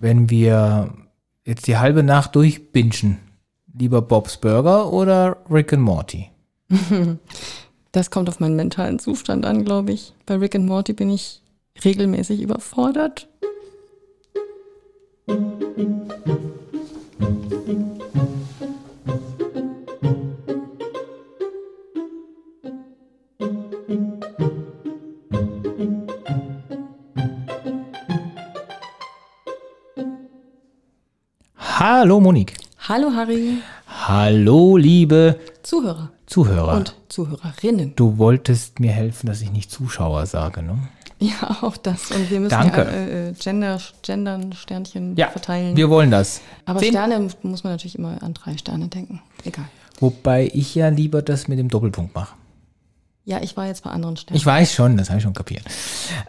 wenn wir jetzt die halbe Nacht durchbingen, lieber Bob's Burger oder Rick and Morty? Das kommt auf meinen mentalen Zustand an, glaube ich. Bei Rick and Morty bin ich regelmäßig überfordert. Hallo Monique. Hallo Harry, Hallo liebe Zuhörer Zuhörer. und Zuhörerinnen. du wolltest mir helfen, dass ich nicht Zuschauer sage, ne? Ja, auch das. Und wir müssen Danke. ja äh, äh, Gender, Gendern, Sternchen Ja, verteilen. wir wollen das. Aber Zehn- Sterne muss man natürlich immer an drei Sterne denken. Egal. Wobei ich ja lieber das mit dem Doppelpunkt mache. Ja, ich war jetzt bei anderen Sternen. Ich weiß schon, das habe ich schon kapiert.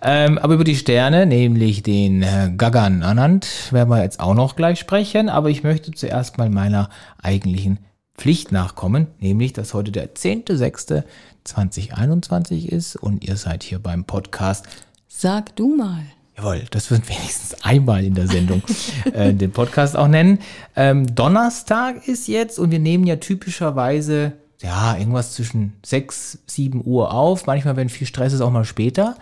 Ähm, aber über die Sterne, nämlich den äh, Gagan Anand, werden wir jetzt auch noch gleich sprechen. Aber ich möchte zuerst mal meiner eigentlichen Pflicht nachkommen, nämlich, dass heute der 10.06.2021 ist und ihr seid hier beim Podcast. Sag du mal. Jawohl, das wird wenigstens einmal in der Sendung äh, den Podcast auch nennen. Ähm, Donnerstag ist jetzt und wir nehmen ja typischerweise ja irgendwas zwischen 6, 7 Uhr auf. Manchmal, wenn viel Stress ist, auch mal später.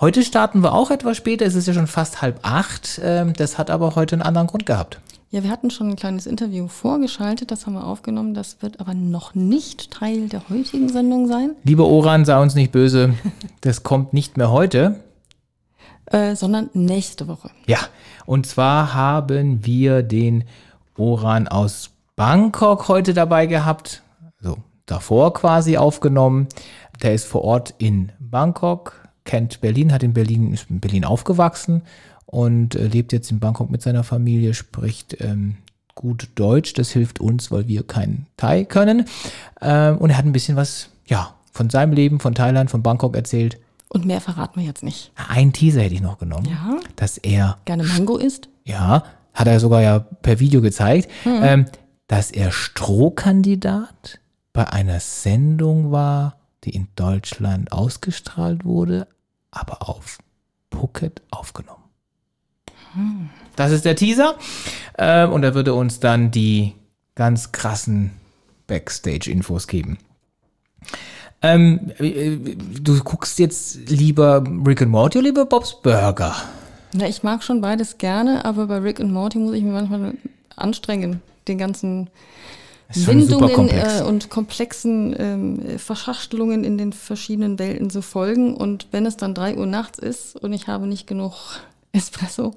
Heute starten wir auch etwas später. Es ist ja schon fast halb acht. Ähm, das hat aber heute einen anderen Grund gehabt. Ja, wir hatten schon ein kleines Interview vorgeschaltet, das haben wir aufgenommen. Das wird aber noch nicht Teil der heutigen Sendung sein, Lieber Oran, sei uns nicht böse. Das kommt nicht mehr heute. äh, sondern nächste Woche. Ja, und zwar haben wir den Oran aus Bangkok heute dabei gehabt, davor quasi aufgenommen. Der ist vor Ort in Bangkok, kennt Berlin, hat in Berlin, ist in Berlin aufgewachsen und äh, lebt jetzt in Bangkok mit seiner Familie, spricht ähm, gut Deutsch. Das hilft uns, weil wir kein Thai können. Ähm, und er hat ein bisschen was, ja, von seinem Leben, von Thailand, von Bangkok erzählt. Und mehr verraten wir jetzt nicht. Ein Teaser hätte ich noch genommen, Ja. dass er Gerne Mango isst? ja, hat er sogar ja per Video gezeigt, ähm, dass er Strohkandidat bei einer Sendung war, die in Deutschland ausgestrahlt wurde, aber auf Phuket aufgenommen. Das ist der Teaser. Ähm, und er würde uns dann die ganz krassen Backstage-Infos geben. Ähm, äh, du guckst jetzt lieber Rick and Morty oder lieber Bob's Burger? Na, ich mag schon beides gerne, aber bei Rick und Morty muss ich mir manchmal anstrengen, den ganzen Windungen komplex. äh, und komplexen ähm, Verschachtelungen in den verschiedenen Welten zu folgen. Und wenn es dann drei Uhr nachts ist und ich habe nicht genug Espresso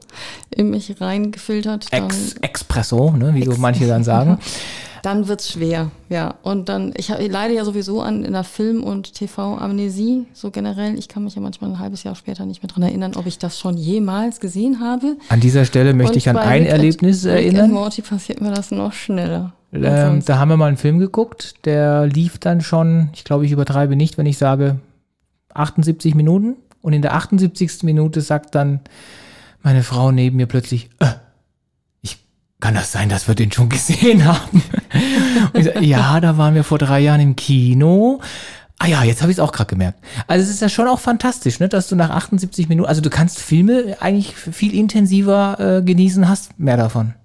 in mich reingefiltert, dann, Ex Expresso, ne, wie so Ex- manche dann sagen. dann wird's schwer. Ja, und dann, ich, hab, ich leide ja sowieso an in der Film- und TV-Amnesie, so generell. Ich kann mich ja manchmal ein halbes Jahr später nicht mehr dran erinnern, ob ich das schon jemals gesehen habe. An dieser Stelle möchte Und ich an ein Rick Erlebnis Rick erinnern. Morty passiert mir das noch schneller. Ähm, da haben wir mal einen Film geguckt, der lief dann schon, ich glaube, ich übertreibe nicht, wenn ich sage 78 Minuten. Und in der 78. Minute sagt dann meine Frau neben mir plötzlich, äh, ich kann das sein, dass wir den schon gesehen haben? Und ich sag, ja, da waren wir vor drei Jahren im Kino. Ah ja, jetzt habe ich es auch gerade gemerkt. Also es ist ja schon auch fantastisch, ne, dass du nach 78 Minuten, also du kannst Filme eigentlich viel intensiver äh, genießen, hast mehr davon.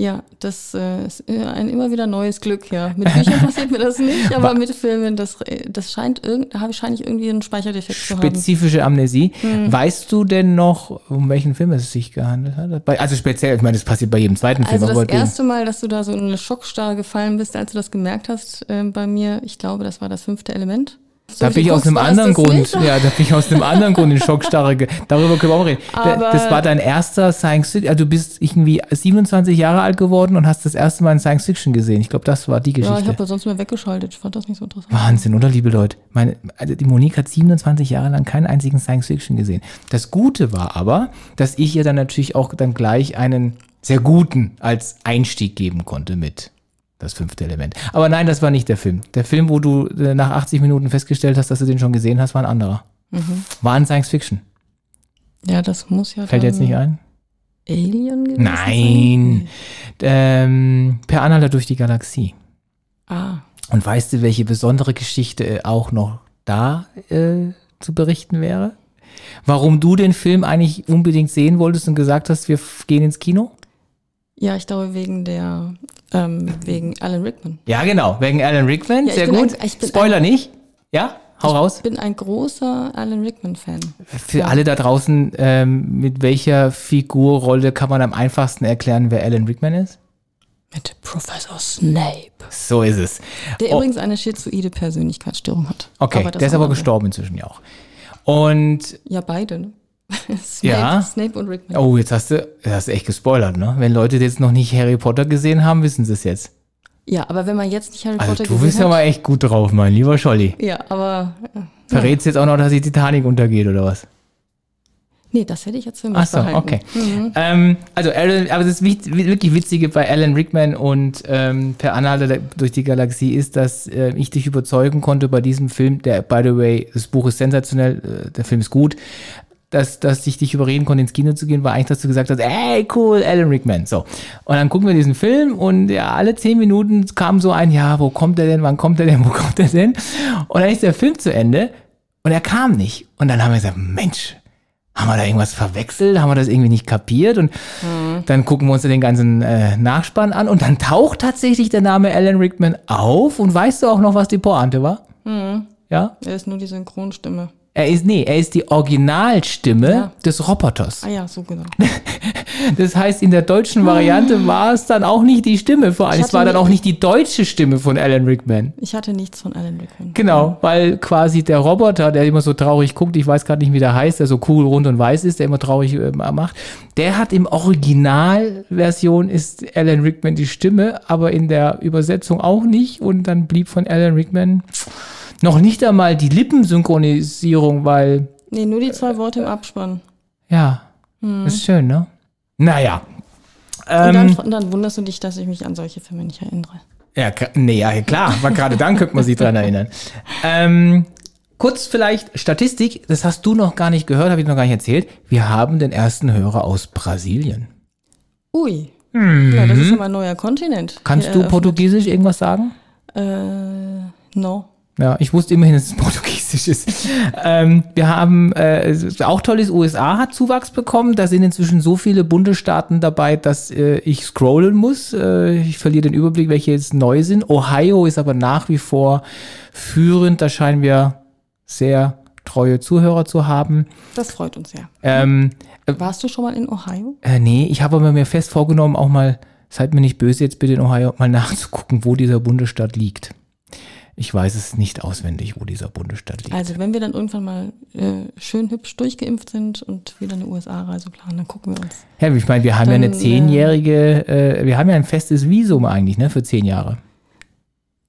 Ja, das äh, ist äh, ein immer wieder neues Glück, ja. Mit Büchern passiert mir das nicht, aber mit Filmen, das, äh, das scheint irgend, habe ich wahrscheinlich irgendwie einen Speicherdefekt zu haben. Spezifische Amnesie. Weißt du denn noch, um welchen Film es sich gehandelt hat? Also speziell, ich meine, das passiert bei jedem zweiten Film. Also das erste Mal, dass du da so in eine Schockstarre gefallen bist, als du das gemerkt hast, ähm, bei mir, ich glaube, das war das fünfte Element. So, da bin ich aus einem anderen Grund, ja, da bin ich aus einem anderen Grund in Schockstarre. Darüber können wir auch reden. Aber- das war dein erster Science Fiction, also du bist irgendwie 27 Jahre alt geworden und hast das erste Mal in Science Fiction gesehen. Ich glaube, das war die Ja, ich Geschichte. habe sonst mehr weggeschaltet. Ich fand das nicht so interessant. Wahnsinn, oder liebe Leute? Meine, also die Monique hat 27 Jahre lang keinen einzigen Science Fiction gesehen. Das Gute war aber, dass ich ihr dann natürlich auch dann gleich einen sehr guten als Einstieg geben konnte mit das fünfte Element. Aber nein, das war nicht der Film. Der Film, wo du äh, nach 80 Minuten festgestellt hast, dass du den schon gesehen hast, war ein anderer. War ein Science Fiction. Ja, das muss ja Fällt jetzt nicht ein? Alien gewesen Nein. Ähm, per Anhalter durch die Galaxie. Ah, Und weißt du, welche besondere Geschichte äh, auch noch da äh, zu berichten wäre? warum du den Film eigentlich unbedingt sehen wolltest und gesagt hast, wir gehen ins Kino? Ja, ich glaube wegen der, ähm, wegen Alan Rickman. Ja, genau, wegen Alan Rickman, Ja, ich sehr gut. ein- ich Spoiler nicht. Ja, hau raus. Ich bin ein großer Alan Rickman-Fan. Für alle da draußen, ähm, mit welcher Figurrolle kann man am einfachsten erklären, wer Alan Rickman ist? Mit Professor Snape. So ist es. Der Oh. übrigens eine schizoide Persönlichkeitsstörung hat. Okay, der ist aber gestorben inzwischen ja auch. Und, Ja, beide, ne? Snape, Ja. Snape und Rickman. oh, jetzt hast du, jetzt hast du echt gespoilert, ne? Wenn Leute jetzt noch nicht Harry Potter gesehen haben, wissen sie es jetzt. Ja, aber wenn man jetzt nicht Harry Also Potter du gesehen bist ja hat. mal echt gut drauf, mein lieber Scholli. ja, aber. Äh, Verrätst jetzt auch noch, dass die Titanic untergeht, oder was? nee, das hätte ich jetzt für mich Ach so, behalten. okay. Ähm, also, Alan, aber das wirklich Witzige bei Alan Rickman und ähm, Per Anhalter der- durch die Galaxie ist, dass äh, ich dich überzeugen konnte bei diesem Film, der, by the way, das Buch ist sensationell, äh, der Film ist gut, dass, dass ich dich überreden konnte, ins Kino zu gehen, war eigentlich, dass du gesagt hast, ey, cool, Alan Rickman. So. Und dann gucken wir diesen Film und ja, alle zehn Minuten kam so ein, ja, wo kommt er denn, wann kommt er denn, wo kommt er denn? Und dann ist der Film zu Ende und er kam nicht. Und dann haben wir gesagt, Mensch, haben wir da irgendwas verwechselt? Haben wir das irgendwie nicht kapiert? Und dann gucken wir uns den ganzen äh, Nachspann an und dann taucht tatsächlich der Name Alan Rickman auf. Und weißt du auch noch, was die Pointe war? Ja? Er ist nur die Synchronstimme. Er ist, nee, er ist die Originalstimme Ja. des Roboters. Ah ja, so genau. Das heißt, in der deutschen Variante war es dann auch nicht die Stimme vor allem. Ich Es war dann auch nicht die deutsche Stimme von Alan Rickman. Ich hatte nichts von Alan Rickman. Genau, weil quasi der Roboter, der immer so traurig guckt, ich weiß gerade nicht, wie der heißt, der so cool, rund und weiß ist, der immer traurig äh, macht, der hat im Originalversion ist Alan Rickman die Stimme, aber in der Übersetzung auch nicht und dann blieb von Alan Rickman noch nicht einmal die Lippensynchronisierung, weil, Nee, nur die zwei Worte im Abspann. ja, ist schön, ne? Naja. Und Ähm, dann, und dann wunderst du dich, dass ich mich an solche Filme nicht erinnere. Ja, nee, ja, klar, aber gerade dann könnte man sich dran erinnern. Ähm, kurz vielleicht Statistik, das hast du noch gar nicht gehört, habe ich noch gar nicht erzählt. Wir haben den ersten Hörer aus Brasilien. Ui. Ja, das ist ja mal ein neuer Kontinent. Mhm. Kannst du. Portugiesisch irgendwas sagen? Äh, no. Ja, ich wusste immerhin, dass es Portugiesisch ist. ähm, wir haben, äh, auch toll ist, USA hat Zuwachs bekommen. Da sind inzwischen so viele Bundesstaaten dabei, dass äh, ich scrollen muss. Äh, ich verliere den Überblick, welche jetzt neu sind. Ohio ist aber nach wie vor führend. Da scheinen wir sehr treue Zuhörer zu haben. Das freut uns sehr. Ähm, Warst du schon mal in Ohio? äh, nee, ich habe aber mir fest vorgenommen, auch mal, seid mir nicht böse jetzt bitte in Ohio, mal nachzugucken, wo dieser Bundesstaat liegt. Ich weiß es nicht auswendig, wo dieser Bundesstaat liegt. Also, wenn wir dann irgendwann mal äh, schön hübsch durchgeimpft sind und wieder eine USA-Reise planen, dann gucken wir uns. Ja, ich meine, wir haben ja eine Dann, äh, zehnjährige, äh, wir haben ja ein festes Visum eigentlich, ne, für zehn Jahre.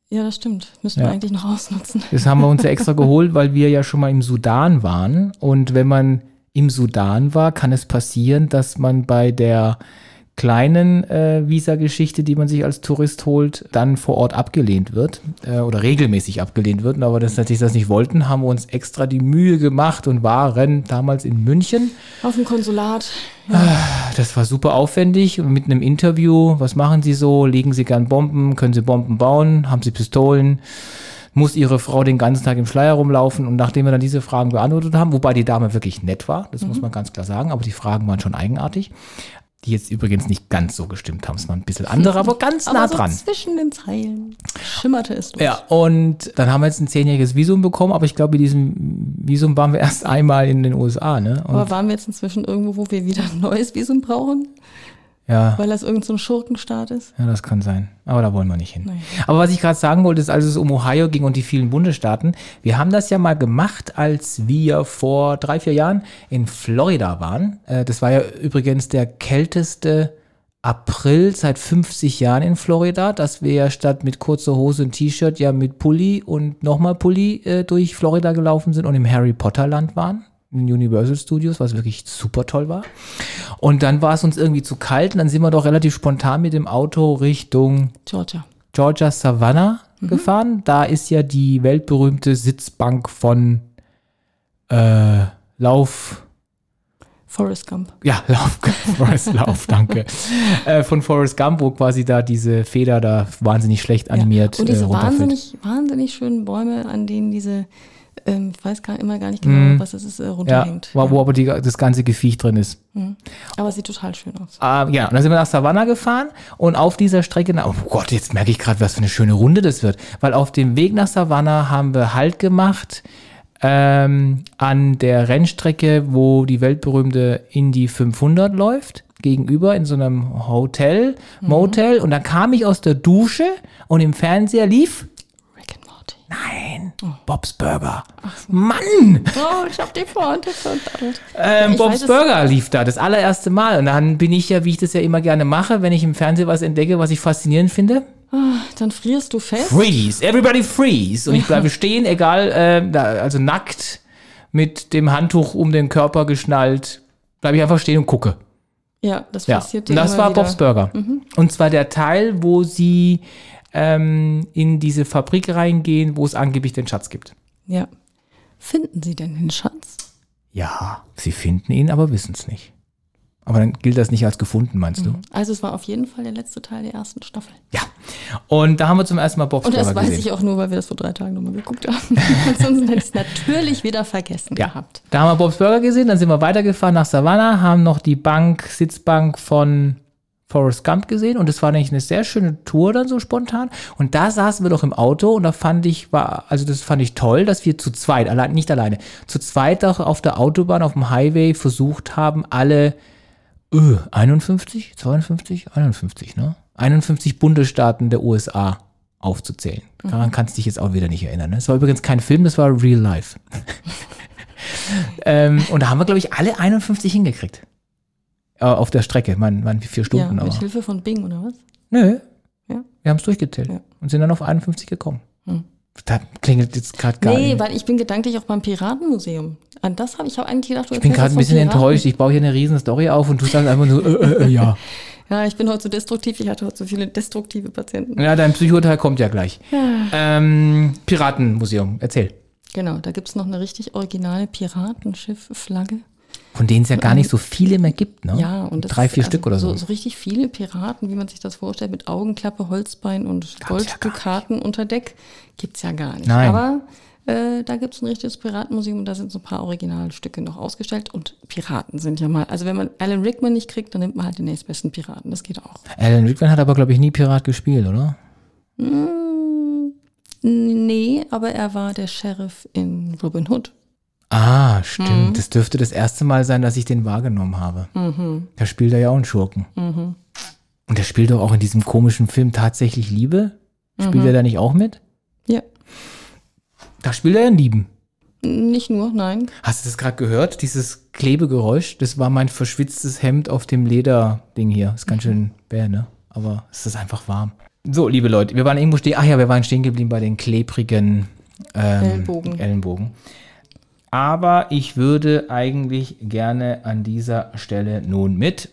Ja, das stimmt. Müssten Ja. wir eigentlich noch ausnutzen. Das haben wir uns ja extra geholt, weil wir ja schon mal im Sudan waren. Und wenn man im Sudan war, kann es passieren, dass man bei der kleinen äh, Visa-Geschichte, die man sich als Tourist holt, dann vor Ort abgelehnt wird äh, oder regelmäßig abgelehnt wird. Aber das natürlich das nicht wollten, haben wir uns extra die Mühe gemacht und waren damals in München. Auf dem Konsulat. Das war super aufwendig mit einem Interview. Was machen Sie so? Legen Sie gern Bomben? Können Sie Bomben bauen? Haben Sie Pistolen? Muss Ihre Frau den ganzen Tag im Schleier rumlaufen? Und nachdem wir dann diese Fragen beantwortet haben, wobei die Dame wirklich nett war, das muss man ganz klar sagen, aber die Fragen waren schon eigenartig, die jetzt übrigens nicht ganz so gestimmt haben. Es waren ein bisschen andere, aber ganz nah Aber so dran. zwischen den Zeilen schimmerte es durch. Ja, und dann haben wir jetzt ein zehnjähriges Visum bekommen, aber ich glaube, mit diesem Visum waren wir erst einmal in den USA, ne? Und, Aber waren wir jetzt inzwischen irgendwo, wo wir wieder ein neues Visum brauchen? Ja. Weil das irgendein so ein Schurkenstaat ist? Ja, das kann sein. Aber da wollen wir nicht hin. Nein. Aber was ich gerade sagen wollte, ist, als es um Ohio ging und die vielen Bundesstaaten, wir haben das ja mal gemacht, als wir vor drei, vier Jahren in Florida waren. Äh, Das war ja übrigens der kälteste April seit 50 Jahren in Florida, dass wir ja statt mit kurzer Hose und T-Shirt ja mit Pulli und nochmal Pulli äh, durch Florida gelaufen sind und im Harry Potter Land waren. In Universal Studios, was wirklich super toll war. Und dann war es uns irgendwie zu kalt und dann sind wir doch relativ spontan mit dem Auto Richtung Georgia. Georgia Savannah gefahren. Da ist ja die weltberühmte Sitzbank von äh, Lauf. Forrest Gump. Ja, Lauf, Forrest Lauf, danke. Äh, von Forrest Gump, wo quasi da diese Feder da wahnsinnig schlecht animiert Und äh, diese runterfällt. wahnsinnig, wahnsinnig schönen Bäume, an denen diese ähm, ich weiß gar, immer gar nicht genau, was es ist, äh, Ja, runterhängt. wo, wo aber die, das ganze Gefiech drin ist. Aber es sieht total schön aus. Ähm, ja, und dann sind wir nach Savannah gefahren und auf dieser Strecke, oh Gott, jetzt merke ich gerade, was für eine schöne Runde das wird. Weil auf dem Weg nach Savannah haben wir Halt gemacht ähm, an der Rennstrecke, wo die weltberühmte Indy 500 läuft, gegenüber in so einem Hotel, Motel. Und dann kam ich aus der Dusche und im Fernseher lief. Nein, Bob's Burger. Mann! Oh, ich hab die Pointe verdammt. Ähm, Ich Bob's weiß Burger lief da, das allererste Mal. Und dann bin ich ja, wie ich das ja immer gerne mache, wenn ich im Fernsehen was entdecke, was ich faszinierend finde. Dann frierst du fest. Freeze, everybody freeze. Und ich bleibe stehen, egal, äh, also nackt, mit dem Handtuch um den Körper geschnallt, bleibe ich einfach stehen und gucke. Ja, das Ja, passiert und dir das war wieder. Bob's Burger. Und zwar der Teil, wo sie ähm, in diese Fabrik reingehen, wo es angeblich den Schatz gibt. Ja. Finden Sie denn den Schatz? Ja, sie finden ihn, aber wissen es nicht. Aber dann gilt das nicht als gefunden, meinst du? Also es war auf jeden Fall der letzte Teil der ersten Staffel. Ja. Und da haben wir zum ersten Mal Bob's Und das weiß gesehen. ich auch nur, weil wir das vor drei Tagen nochmal geguckt haben. Ansonsten hätte ich es natürlich wieder vergessen Ja. gehabt. Da haben wir Bob's Burger gesehen, dann sind wir weitergefahren nach Savannah, haben noch die Bank, Sitzbank von Forrest Gump gesehen und es war eigentlich eine sehr schöne Tour dann so spontan. Und da saßen wir doch im Auto und da fand ich, war, also das fand ich toll, dass wir zu zweit, allein, nicht alleine, zu zweit auch auf der Autobahn, auf dem Highway versucht haben, alle äh, 51, 52, 51, ne? 51 Bundesstaaten der USA aufzuzählen. Daran kannst du dich jetzt auch wieder nicht erinnern. Ne? Das war übrigens kein Film, das war Real Life. ähm, und da haben wir, glaube ich, alle 51 hingekriegt. Äh, auf der Strecke, man, man vier Ja, Stunden. mit aber. Hilfe von Bing, oder was? Nö, Ja. wir haben es durchgezählt Ja. und sind dann auf 51 gekommen. Hm. Da klingelt jetzt gerade gar Nee, nicht. weil ich bin gedanklich auch beim Piratenmuseum. An das habe ich hab eigentlich gedacht, du Ich bin gerade ein bisschen Piraten. enttäuscht. Ich baue hier eine riesen Story auf und du sagst einfach nur, äh, äh, äh, ja. Ja, ich bin heute so destruktiv. Ich hatte heute so viele destruktive Patienten. Ja, dein Psychoteil kommt ja gleich. Ähm, Piratenmuseum, erzähl. Genau, da gibt's noch eine richtig originale Piratenschiff-Flagge. Von denen es ja gar nicht so viele mehr gibt, ne? Ja, und das Drei, ist vier also Stück oder so. so. So richtig viele Piraten, wie man sich das vorstellt, mit Augenklappe, Holzbein und ja. Golddukaten unter Deck, gibt's ja gar nicht. Nein. Aber äh, da gibt's ein richtiges Piratenmuseum und da sind so ein paar Originalstücke noch ausgestellt. Und Piraten sind ja mal, also wenn man Alan Rickman nicht kriegt, dann nimmt man halt den nächstbesten Piraten. Das geht auch. Alan Rickman hat aber, glaube ich, nie Pirat gespielt, oder? Mm, nee, aber er war der Sheriff in Robin Hood. Ah, stimmt. Mhm. Das dürfte das erste Mal sein, dass ich den wahrgenommen habe. Da spielt er ja auch einen Schurken. Mhm. Und der spielt doch auch in diesem komischen Film Tatsächlich Liebe. Spielt Mhm. er da nicht auch mit? Ja. Da spielt er einen Lieben. Nicht nur, nein. Hast du das gerade gehört? Dieses Klebegeräusch? Das war mein verschwitztes Hemd auf dem Lederding hier. Ist ganz schön bäh, ne? Aber es ist einfach warm. So, liebe Leute, wir waren irgendwo stehen. Ach ja, wir waren stehen geblieben bei den klebrigen ähm, Ellenbogen. Ellenbogen. Aber ich würde eigentlich gerne an dieser Stelle nun mit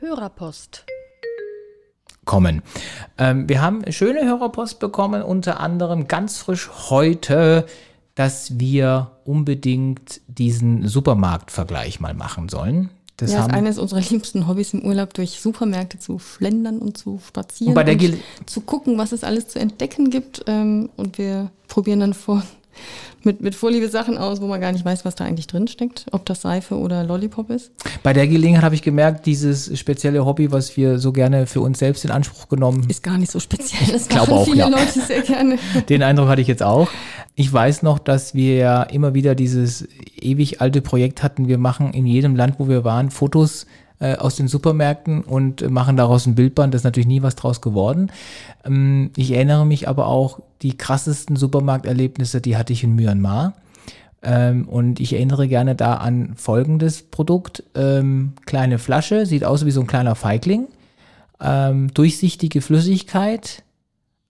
Hörerpost. kommen. Ähm, wir haben schöne Hörerpost bekommen, unter anderem ganz frisch heute, dass wir unbedingt diesen Supermarktvergleich mal machen sollen. Das ja, ist haben, eines unserer liebsten Hobbys im Urlaub, durch Supermärkte zu schlendern und zu spazieren Und bei der und zu gucken, was es alles zu entdecken gibt. Ähm, und wir probieren dann vor, mit, mit Vorliebe Sachen aus, wo man gar nicht weiß, was da eigentlich drin steckt, ob das Seife oder Lollipop ist. bei der Gelegenheit habe ich gemerkt, dieses spezielle Hobby, was wir so gerne für uns selbst in Anspruch genommen Ist gar nicht so speziell. Das glaube machen auch, viele ja. Leute sehr gerne. Den Eindruck hatte ich jetzt auch. Ich weiß noch, dass wir ja immer wieder dieses ewig alte Projekt hatten. Wir machen in jedem Land, wo wir waren, Fotos äh, aus den Supermärkten und machen daraus ein Bildband. Das ist natürlich nie was draus geworden. Ähm, ich erinnere mich aber auch, die krassesten Supermarkterlebnisse, die hatte ich in Myanmar. Ähm, und ich erinnere gerne da an folgendes Produkt. Ähm, kleine Flasche, sieht aus wie so ein kleiner Feigling. Ähm, durchsichtige Flüssigkeit,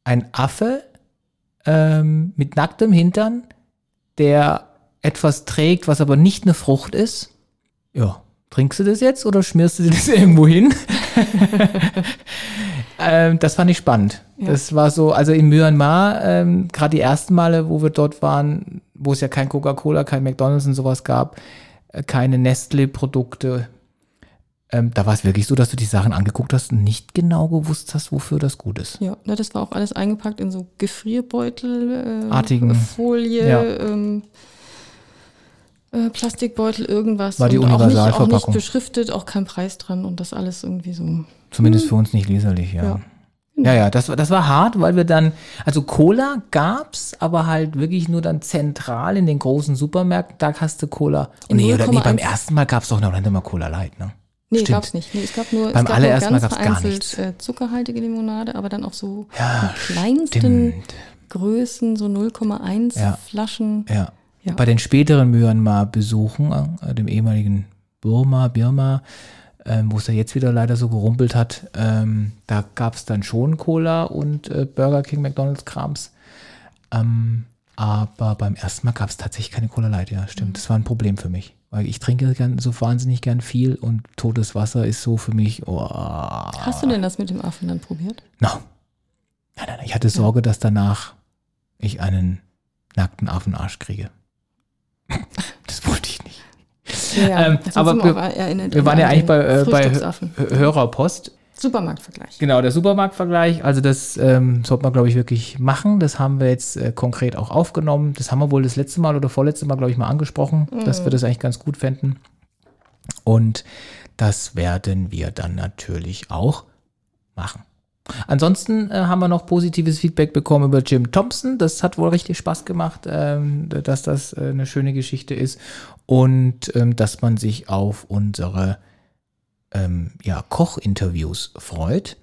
ein Affe ähm, mit nacktem Hintern, der etwas trägt, was aber nicht eine Frucht ist. Ja, trinkst du das jetzt oder schmierst du dir das irgendwo hin? ähm, das fand ich spannend. Ja. Das war so, also in Myanmar, ähm, gerade die ersten Male, wo wir dort waren, wo es ja kein Coca-Cola, kein McDonalds und sowas gab, äh, keine Nestle-Produkte, ähm, da war es wirklich so, dass du die Sachen angeguckt hast und nicht genau gewusst hast, wofür das gut ist. Ja, ne, das war auch alles eingepackt in so Gefrierbeutel, äh, Artigen. Folie, Ja. Äh, Plastikbeutel, irgendwas. War die Und auch nicht, auch nicht Universalverpackung. beschriftet, auch kein Preis dran und das alles irgendwie so. Zumindest für uns nicht leserlich, ja. Ja. Ja, ja, das, war- das war hart, weil wir dann, also Cola gab's, aber halt wirklich nur dann zentral in den großen Supermärkten, da hast du Cola. In nee, oder nee, beim 0,1. ersten Mal gab's doch noch nicht mal Cola Light, ne? Nee, Stimmt. gab's nicht. Nee, es gab nur, Beim es gab allerersten nur Mal ganz gab's gar vereinzelt nichts. äh, zuckerhaltige Limonade, aber dann auch so Ja, kleinsten Stimmt. Größen, so 0,1 Ja. Flaschen. Ja. Ja. Bei den späteren Myanmar-Besuchen, äh, dem ehemaligen Burma, Birma, ähm, wo es ja jetzt wieder leider so gerumpelt hat, ähm, da gab es dann schon Cola und äh, Burger King, McDonalds Krams. Ähm, aber beim ersten Mal gab es tatsächlich keine Cola Light, ja, stimmt. Das war ein Problem für mich. Weil ich trinke gern, so wahnsinnig gern viel und totes Wasser ist so für mich, oh, Hast du denn das mit dem Affen dann probiert? no. Nein, nein, nein. Ich hatte Sorge, dass danach ich einen nackten Affenarsch kriege. Das wollte ich nicht. Ja, Ähm, aber wir- Wir waren ja eigentlich bei, äh, bei Hörerpost. Supermarktvergleich. Genau, der Supermarktvergleich. Also das ähm, sollte man, glaube ich, wirklich machen. Das haben wir jetzt äh, konkret auch aufgenommen. Das haben wir wohl das letzte Mal oder vorletzte Mal, glaube ich, mal angesprochen, dass wir das eigentlich ganz gut fänden. Und das werden wir dann natürlich auch machen. Ansonsten äh, haben wir noch positives Feedback bekommen über Jim Thompson. Das hat wohl richtig Spaß gemacht, ähm, dass das äh, eine schöne Geschichte ist und ähm, dass man sich auf unsere ähm, ja, Kochinterviews freut.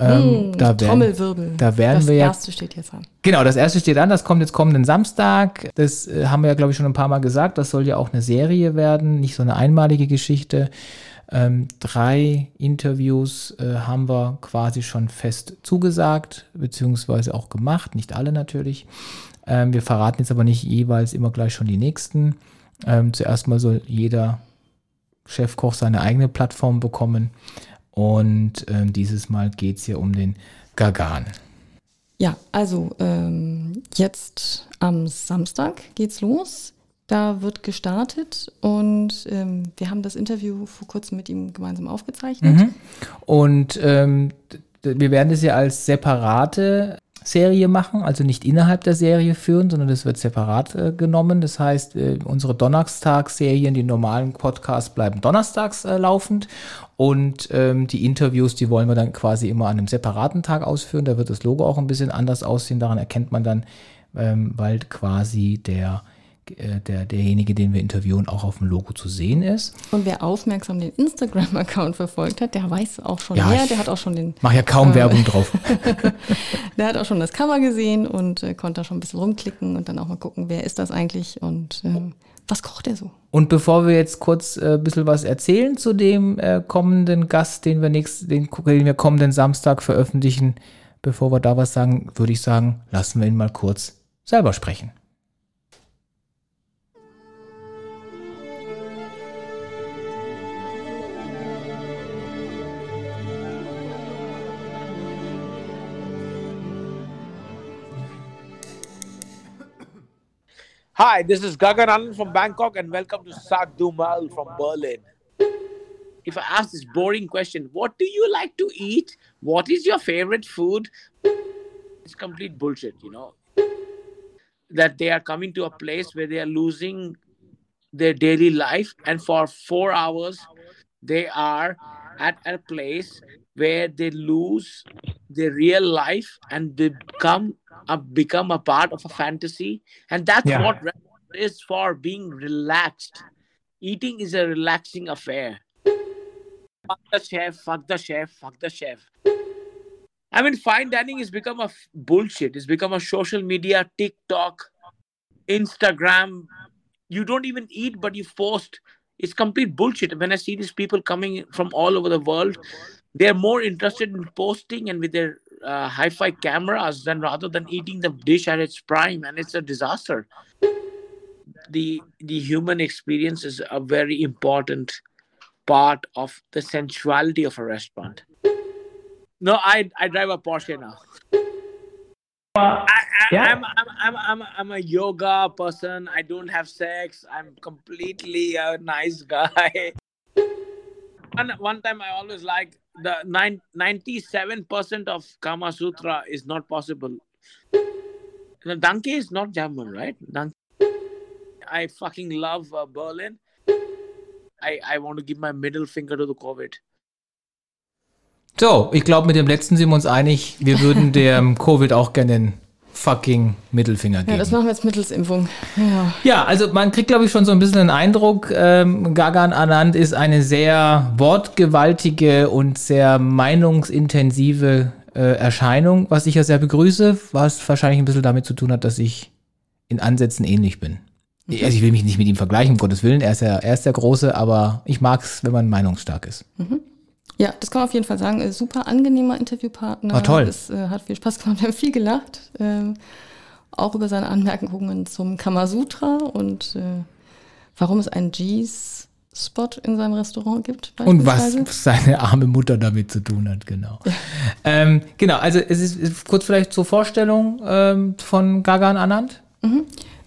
Ähm, Mm, da werden, Trommelwirbel. da werden das wir ja- erste steht jetzt an. Genau, das erste steht an, das kommt jetzt kommenden Samstag. Das äh, haben wir ja, glaube ich, schon ein paar Mal gesagt. Das soll ja auch eine Serie werden, nicht so eine einmalige Geschichte. Ähm, drei Interviews äh, haben wir quasi schon fest zugesagt, beziehungsweise auch gemacht, nicht alle natürlich. Ähm, wir verraten jetzt aber nicht jeweils immer gleich schon die nächsten. Ähm, zuerst mal soll jeder Chefkoch seine eigene Plattform bekommen. Und ähm, dieses Mal geht es hier um den Gagan. Ja, also ähm, jetzt am Samstag geht's los. Da wird gestartet und ähm, wir haben das Interview vor kurzem mit ihm gemeinsam aufgezeichnet. Mhm. Und ähm, wir werden das ja als separate Serie machen, also nicht innerhalb der Serie führen, sondern das wird separat äh, genommen. Das heißt, äh, unsere Donnerstagsserien, die normalen Podcasts bleiben donnerstags äh, laufend und ähm, die Interviews, die wollen wir dann quasi immer an einem separaten Tag ausführen. Da wird das Logo auch ein bisschen anders aussehen. Daran erkennt man dann, ähm, weil quasi der, der, derjenige, den wir interviewen, auch auf dem Logo zu sehen ist. Und wer aufmerksam den Instagram-Account verfolgt hat, der weiß auch schon Ja, mehr. Der hat auch schon den, Mach ja kaum Äh. Werbung drauf. der hat auch schon das Cover gesehen und äh, konnte da schon ein bisschen rumklicken und dann auch mal gucken, wer ist das eigentlich und ähm, was kocht er so? Und bevor wir jetzt kurz äh, ein bisschen was erzählen zu dem äh, kommenden Gast, den wir nächst, den, den wir kommenden Samstag veröffentlichen, bevor wir da was sagen, würde ich sagen, lassen wir ihn mal kurz selber sprechen. Hi, this is Gagan Anand from Bangkok, and welcome to Sak Dumal from Berlin. If I ask this boring question, what do you like to eat? What is your favorite food? It's complete bullshit, you know. That they are coming to a place where they are losing their daily life, and for four hours, they are at a place where they lose their real life and they become a, become a part of a fantasy. And that's Yeah. what is for being relaxed. Eating is a relaxing affair. Fuck the chef fuck the chef fuck the chef. I mean fine dining has become a f- bullshit. It's become a social media tiktok instagram. You don't even eat but you post. It's complete bullshit. When i see these people coming from all over the world they're more interested in posting and with their uh, hi-fi cameras than rather than eating the dish at its prime and it's a disaster the the human experience is a very important part of the sensuality of a restaurant no i i drive a porsche now I, I, Yeah. I'm, I'm, I'm, I'm, I'm a yoga person. I don't have sex. I'm completely a nice guy. one, one time I always like the nine, 97% of Kama Sutra is not possible. The Danke is not German, right? Danke. I fucking love uh, Berlin. I, I want to give my middle finger to the COVID. So, ich glaube, mit dem letzten sind wir uns einig. Wir würden dem Covid auch gerne den fucking Mittelfinger geben. Ja, das machen wir jetzt mittels Impfung. Ja. Ja, also man kriegt, glaube ich, schon so ein bisschen den Eindruck, ähm, Gagan Anand ist eine sehr wortgewaltige und sehr meinungsintensive äh, Erscheinung, was ich ja sehr begrüße, was wahrscheinlich ein bisschen damit zu tun hat, dass ich in Ansätzen ähnlich bin. Also ich will mich nicht mit ihm vergleichen, um Gottes Willen, er ist ja, er ist der Große, aber ich mag es, wenn man meinungsstark ist. Ja, das kann man auf jeden Fall sagen. Äh, Super angenehmer Interviewpartner. Ah, toll. Es äh, hat viel Spaß gemacht. Wir haben viel gelacht. Ähm, auch über seine Anmerkungen zum Kamasutra und äh, warum es einen G's-Spot in seinem Restaurant gibt. Und was seine arme Mutter damit zu tun hat, genau. ähm, genau, also es ist, kurz vielleicht zur Vorstellung ähm, von Gagan Anand.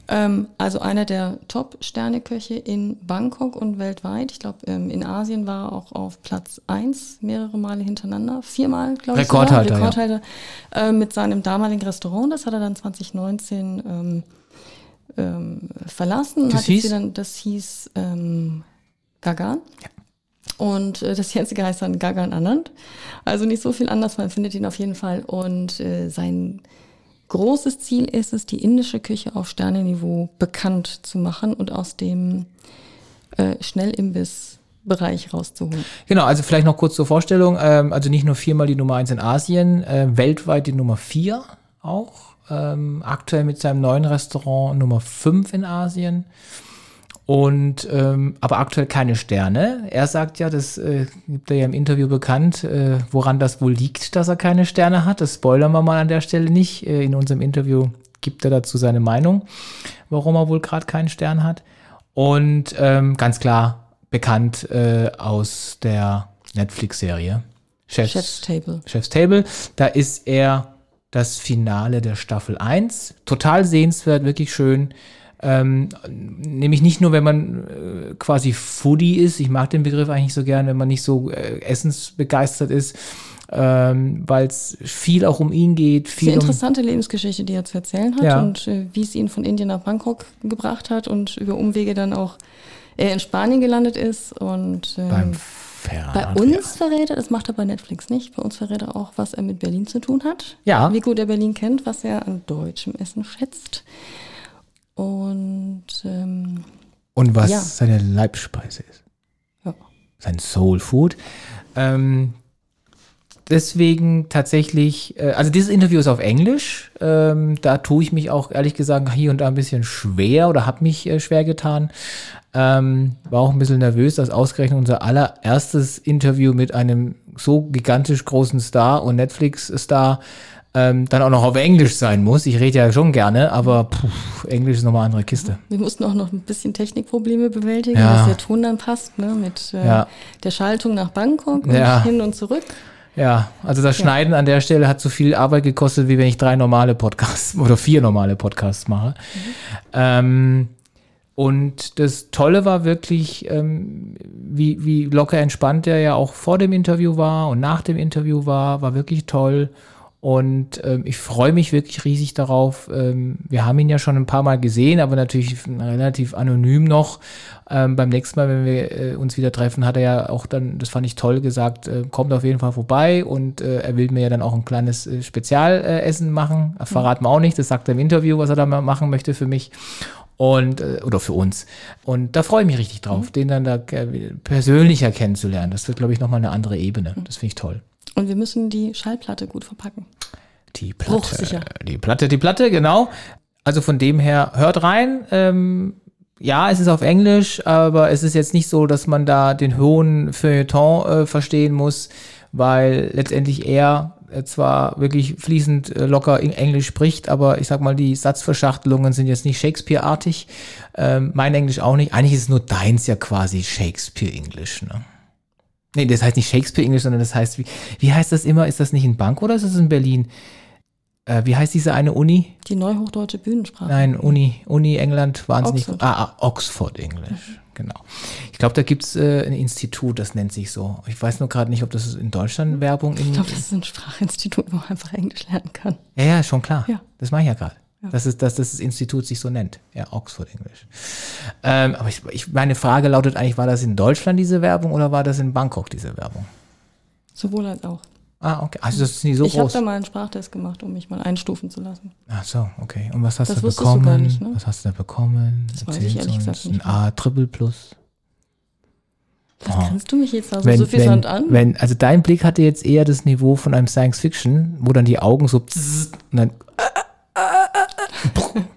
Ähm, also einer der Top-Sterneköche in Bangkok und weltweit. Ich glaube, ähm, in Asien war er auch auf Platz 1 mehrere Male hintereinander. Viermal, glaube ich. sogar. Rekordhalter, ja. Rekordhalter äh, mit seinem damaligen Restaurant. Das hat er dann 2019 ähm, ähm, verlassen. Das hieß? Dann, das hieß ähm, Gagan. Und äh, das jetzige heißt dann Gagan Anand. Also nicht so viel anders, man findet ihn auf jeden Fall. Und äh, sein großes Ziel ist es, die indische Küche auf Sterneniveau bekannt zu machen und aus dem äh, Schnellimbiss-Bereich rauszuholen. Genau, also vielleicht noch kurz zur Vorstellung. Ähm, also nicht nur viermal die Nummer eins in Asien, äh, weltweit die Nummer vier auch. Ähm, aktuell mit seinem neuen Restaurant Nummer fünf in Asien. Und ähm, aber aktuell keine Sterne. Er sagt ja, das äh, gibt er ja im Interview bekannt, äh, woran das wohl liegt, dass er keine Sterne hat. Das spoilern wir mal an der Stelle nicht. Äh, in unserem Interview gibt er dazu seine Meinung, warum er wohl gerade keinen Stern hat. Und ähm, ganz klar bekannt äh, aus der Netflix-Serie Chef's, Chef's Table. Chef's Table. Da ist er das Finale der Staffel 1. Total sehenswert, wirklich schön. Ähm, nämlich nicht nur, wenn man äh, quasi Foodie ist, ich mag den Begriff eigentlich so gern, wenn man nicht so äh, essensbegeistert ist, ähm, weil es viel auch um ihn geht, Sehr viel um, interessante Lebensgeschichte, die er zu erzählen hat Ja. und äh, wie es ihn von Indien nach Bangkok gebracht hat und über Umwege dann auch äh, in Spanien gelandet ist. Und ähm, beim bei Ferrari. uns verrät er, das macht er bei Netflix nicht, bei uns verrät er auch, was er mit Berlin zu tun hat. Ja. Wie gut er Berlin kennt, was er an deutschem Essen schätzt. Und ähm, Und was Ja. seine Leibspeise ist. ja. sein Soul Food. Ähm, deswegen tatsächlich, äh, also dieses Interview ist auf Englisch. Ähm, da tue ich mich auch ehrlich gesagt hier und da ein bisschen schwer oder habe mich äh, schwer getan. Ähm, war auch ein bisschen nervös, dass ausgerechnet unser allererstes Interview mit einem so gigantisch großen Star und Netflix-Star ähm, dann auch noch auf Englisch sein muss. Ich rede ja schon gerne, aber puh, Englisch ist nochmal eine andere Kiste. Wir mussten auch noch ein bisschen Technikprobleme bewältigen, Ja. dass der Ton dann passt, ne, mit äh, Ja. der Schaltung nach Bangkok und Ja. hin und zurück. Ja, also das Schneiden an der Stelle hat so viel Arbeit gekostet, wie wenn ich drei normale Podcasts oder vier normale Podcasts mache. Ähm, und das Tolle war wirklich, ähm, wie, wie locker entspannt er ja auch vor dem Interview war und nach dem Interview war, war wirklich toll. Und ähm, ich freue mich wirklich riesig darauf. Ähm, wir haben ihn ja schon ein paar Mal gesehen, aber natürlich relativ anonym noch. Ähm, beim nächsten Mal, wenn wir äh, uns wieder treffen, hat er ja auch dann, das fand ich toll gesagt, äh, kommt auf jeden Fall vorbei und äh, er will mir ja dann auch ein kleines äh, Spezialessen äh, Essen machen. Das verraten wir auch nicht, das sagt er im Interview, was er da mal machen möchte für mich. Und, äh, oder für uns. Und da freue ich mich richtig drauf, den dann da äh, persönlicher kennenzulernen. Das wird, glaube ich, nochmal eine andere Ebene. Das finde ich toll. Und wir müssen die Schallplatte gut verpacken. Die Platte. Bruchsicher. Die Platte, die Platte, genau. Also von dem her, hört rein. Ähm, ja, es ist auf Englisch, aber es ist jetzt nicht so, dass man da den hohen Feuilleton äh, verstehen muss, weil letztendlich er äh, zwar wirklich fließend äh, locker in Englisch spricht, aber ich sag mal, die Satzverschachtelungen sind jetzt nicht Shakespeare-artig. Ähm, mein Englisch auch nicht. Eigentlich ist nur deins ja quasi Shakespeare-Englisch, ne? Nee, das heißt nicht Shakespeare-Englisch, sondern das heißt, wie, wie heißt das immer? Ist das nicht in Bank oder ist es in Berlin? Äh, wie heißt diese eine Uni? Die neuhochdeutsche Bühnensprache. Nein, Uni, Uni England, wahnsinnig. Oxford. Ah, ah, Oxford Englisch. genau. Ich glaube, da gibt es äh, ein Institut, das nennt sich so. Ich weiß nur gerade nicht, ob das in Deutschland Werbung in. Ich glaube, das ist ein Sprachinstitut, wo man einfach Englisch lernen kann. Ja, ja, schon klar. Ja. Das mache ich ja gerade. Ja. Das ist, dass das Institut sich so nennt. Ja, Oxford English. Ähm, aber ich, ich, meine Frage lautet eigentlich, war das in Deutschland diese Werbung oder war das in Bangkok diese Werbung? Sowohl als auch. Ah, okay. Also das ist nicht so ich habe groß. da mal einen Sprachtest gemacht, um mich mal einstufen zu lassen. Ach so, okay. Und was hast Das du wusstest du bekommen? gar nicht, ne? Was hast du da bekommen? Das weiß ich ehrlich gesagt Ein nicht A Triple Plus. Was Oh. grinst du mich jetzt also wenn, so viel wenn, Sand an? Wenn, also dein Blick hatte jetzt eher das Niveau von einem Science Fiction, wo dann die Augen so und dann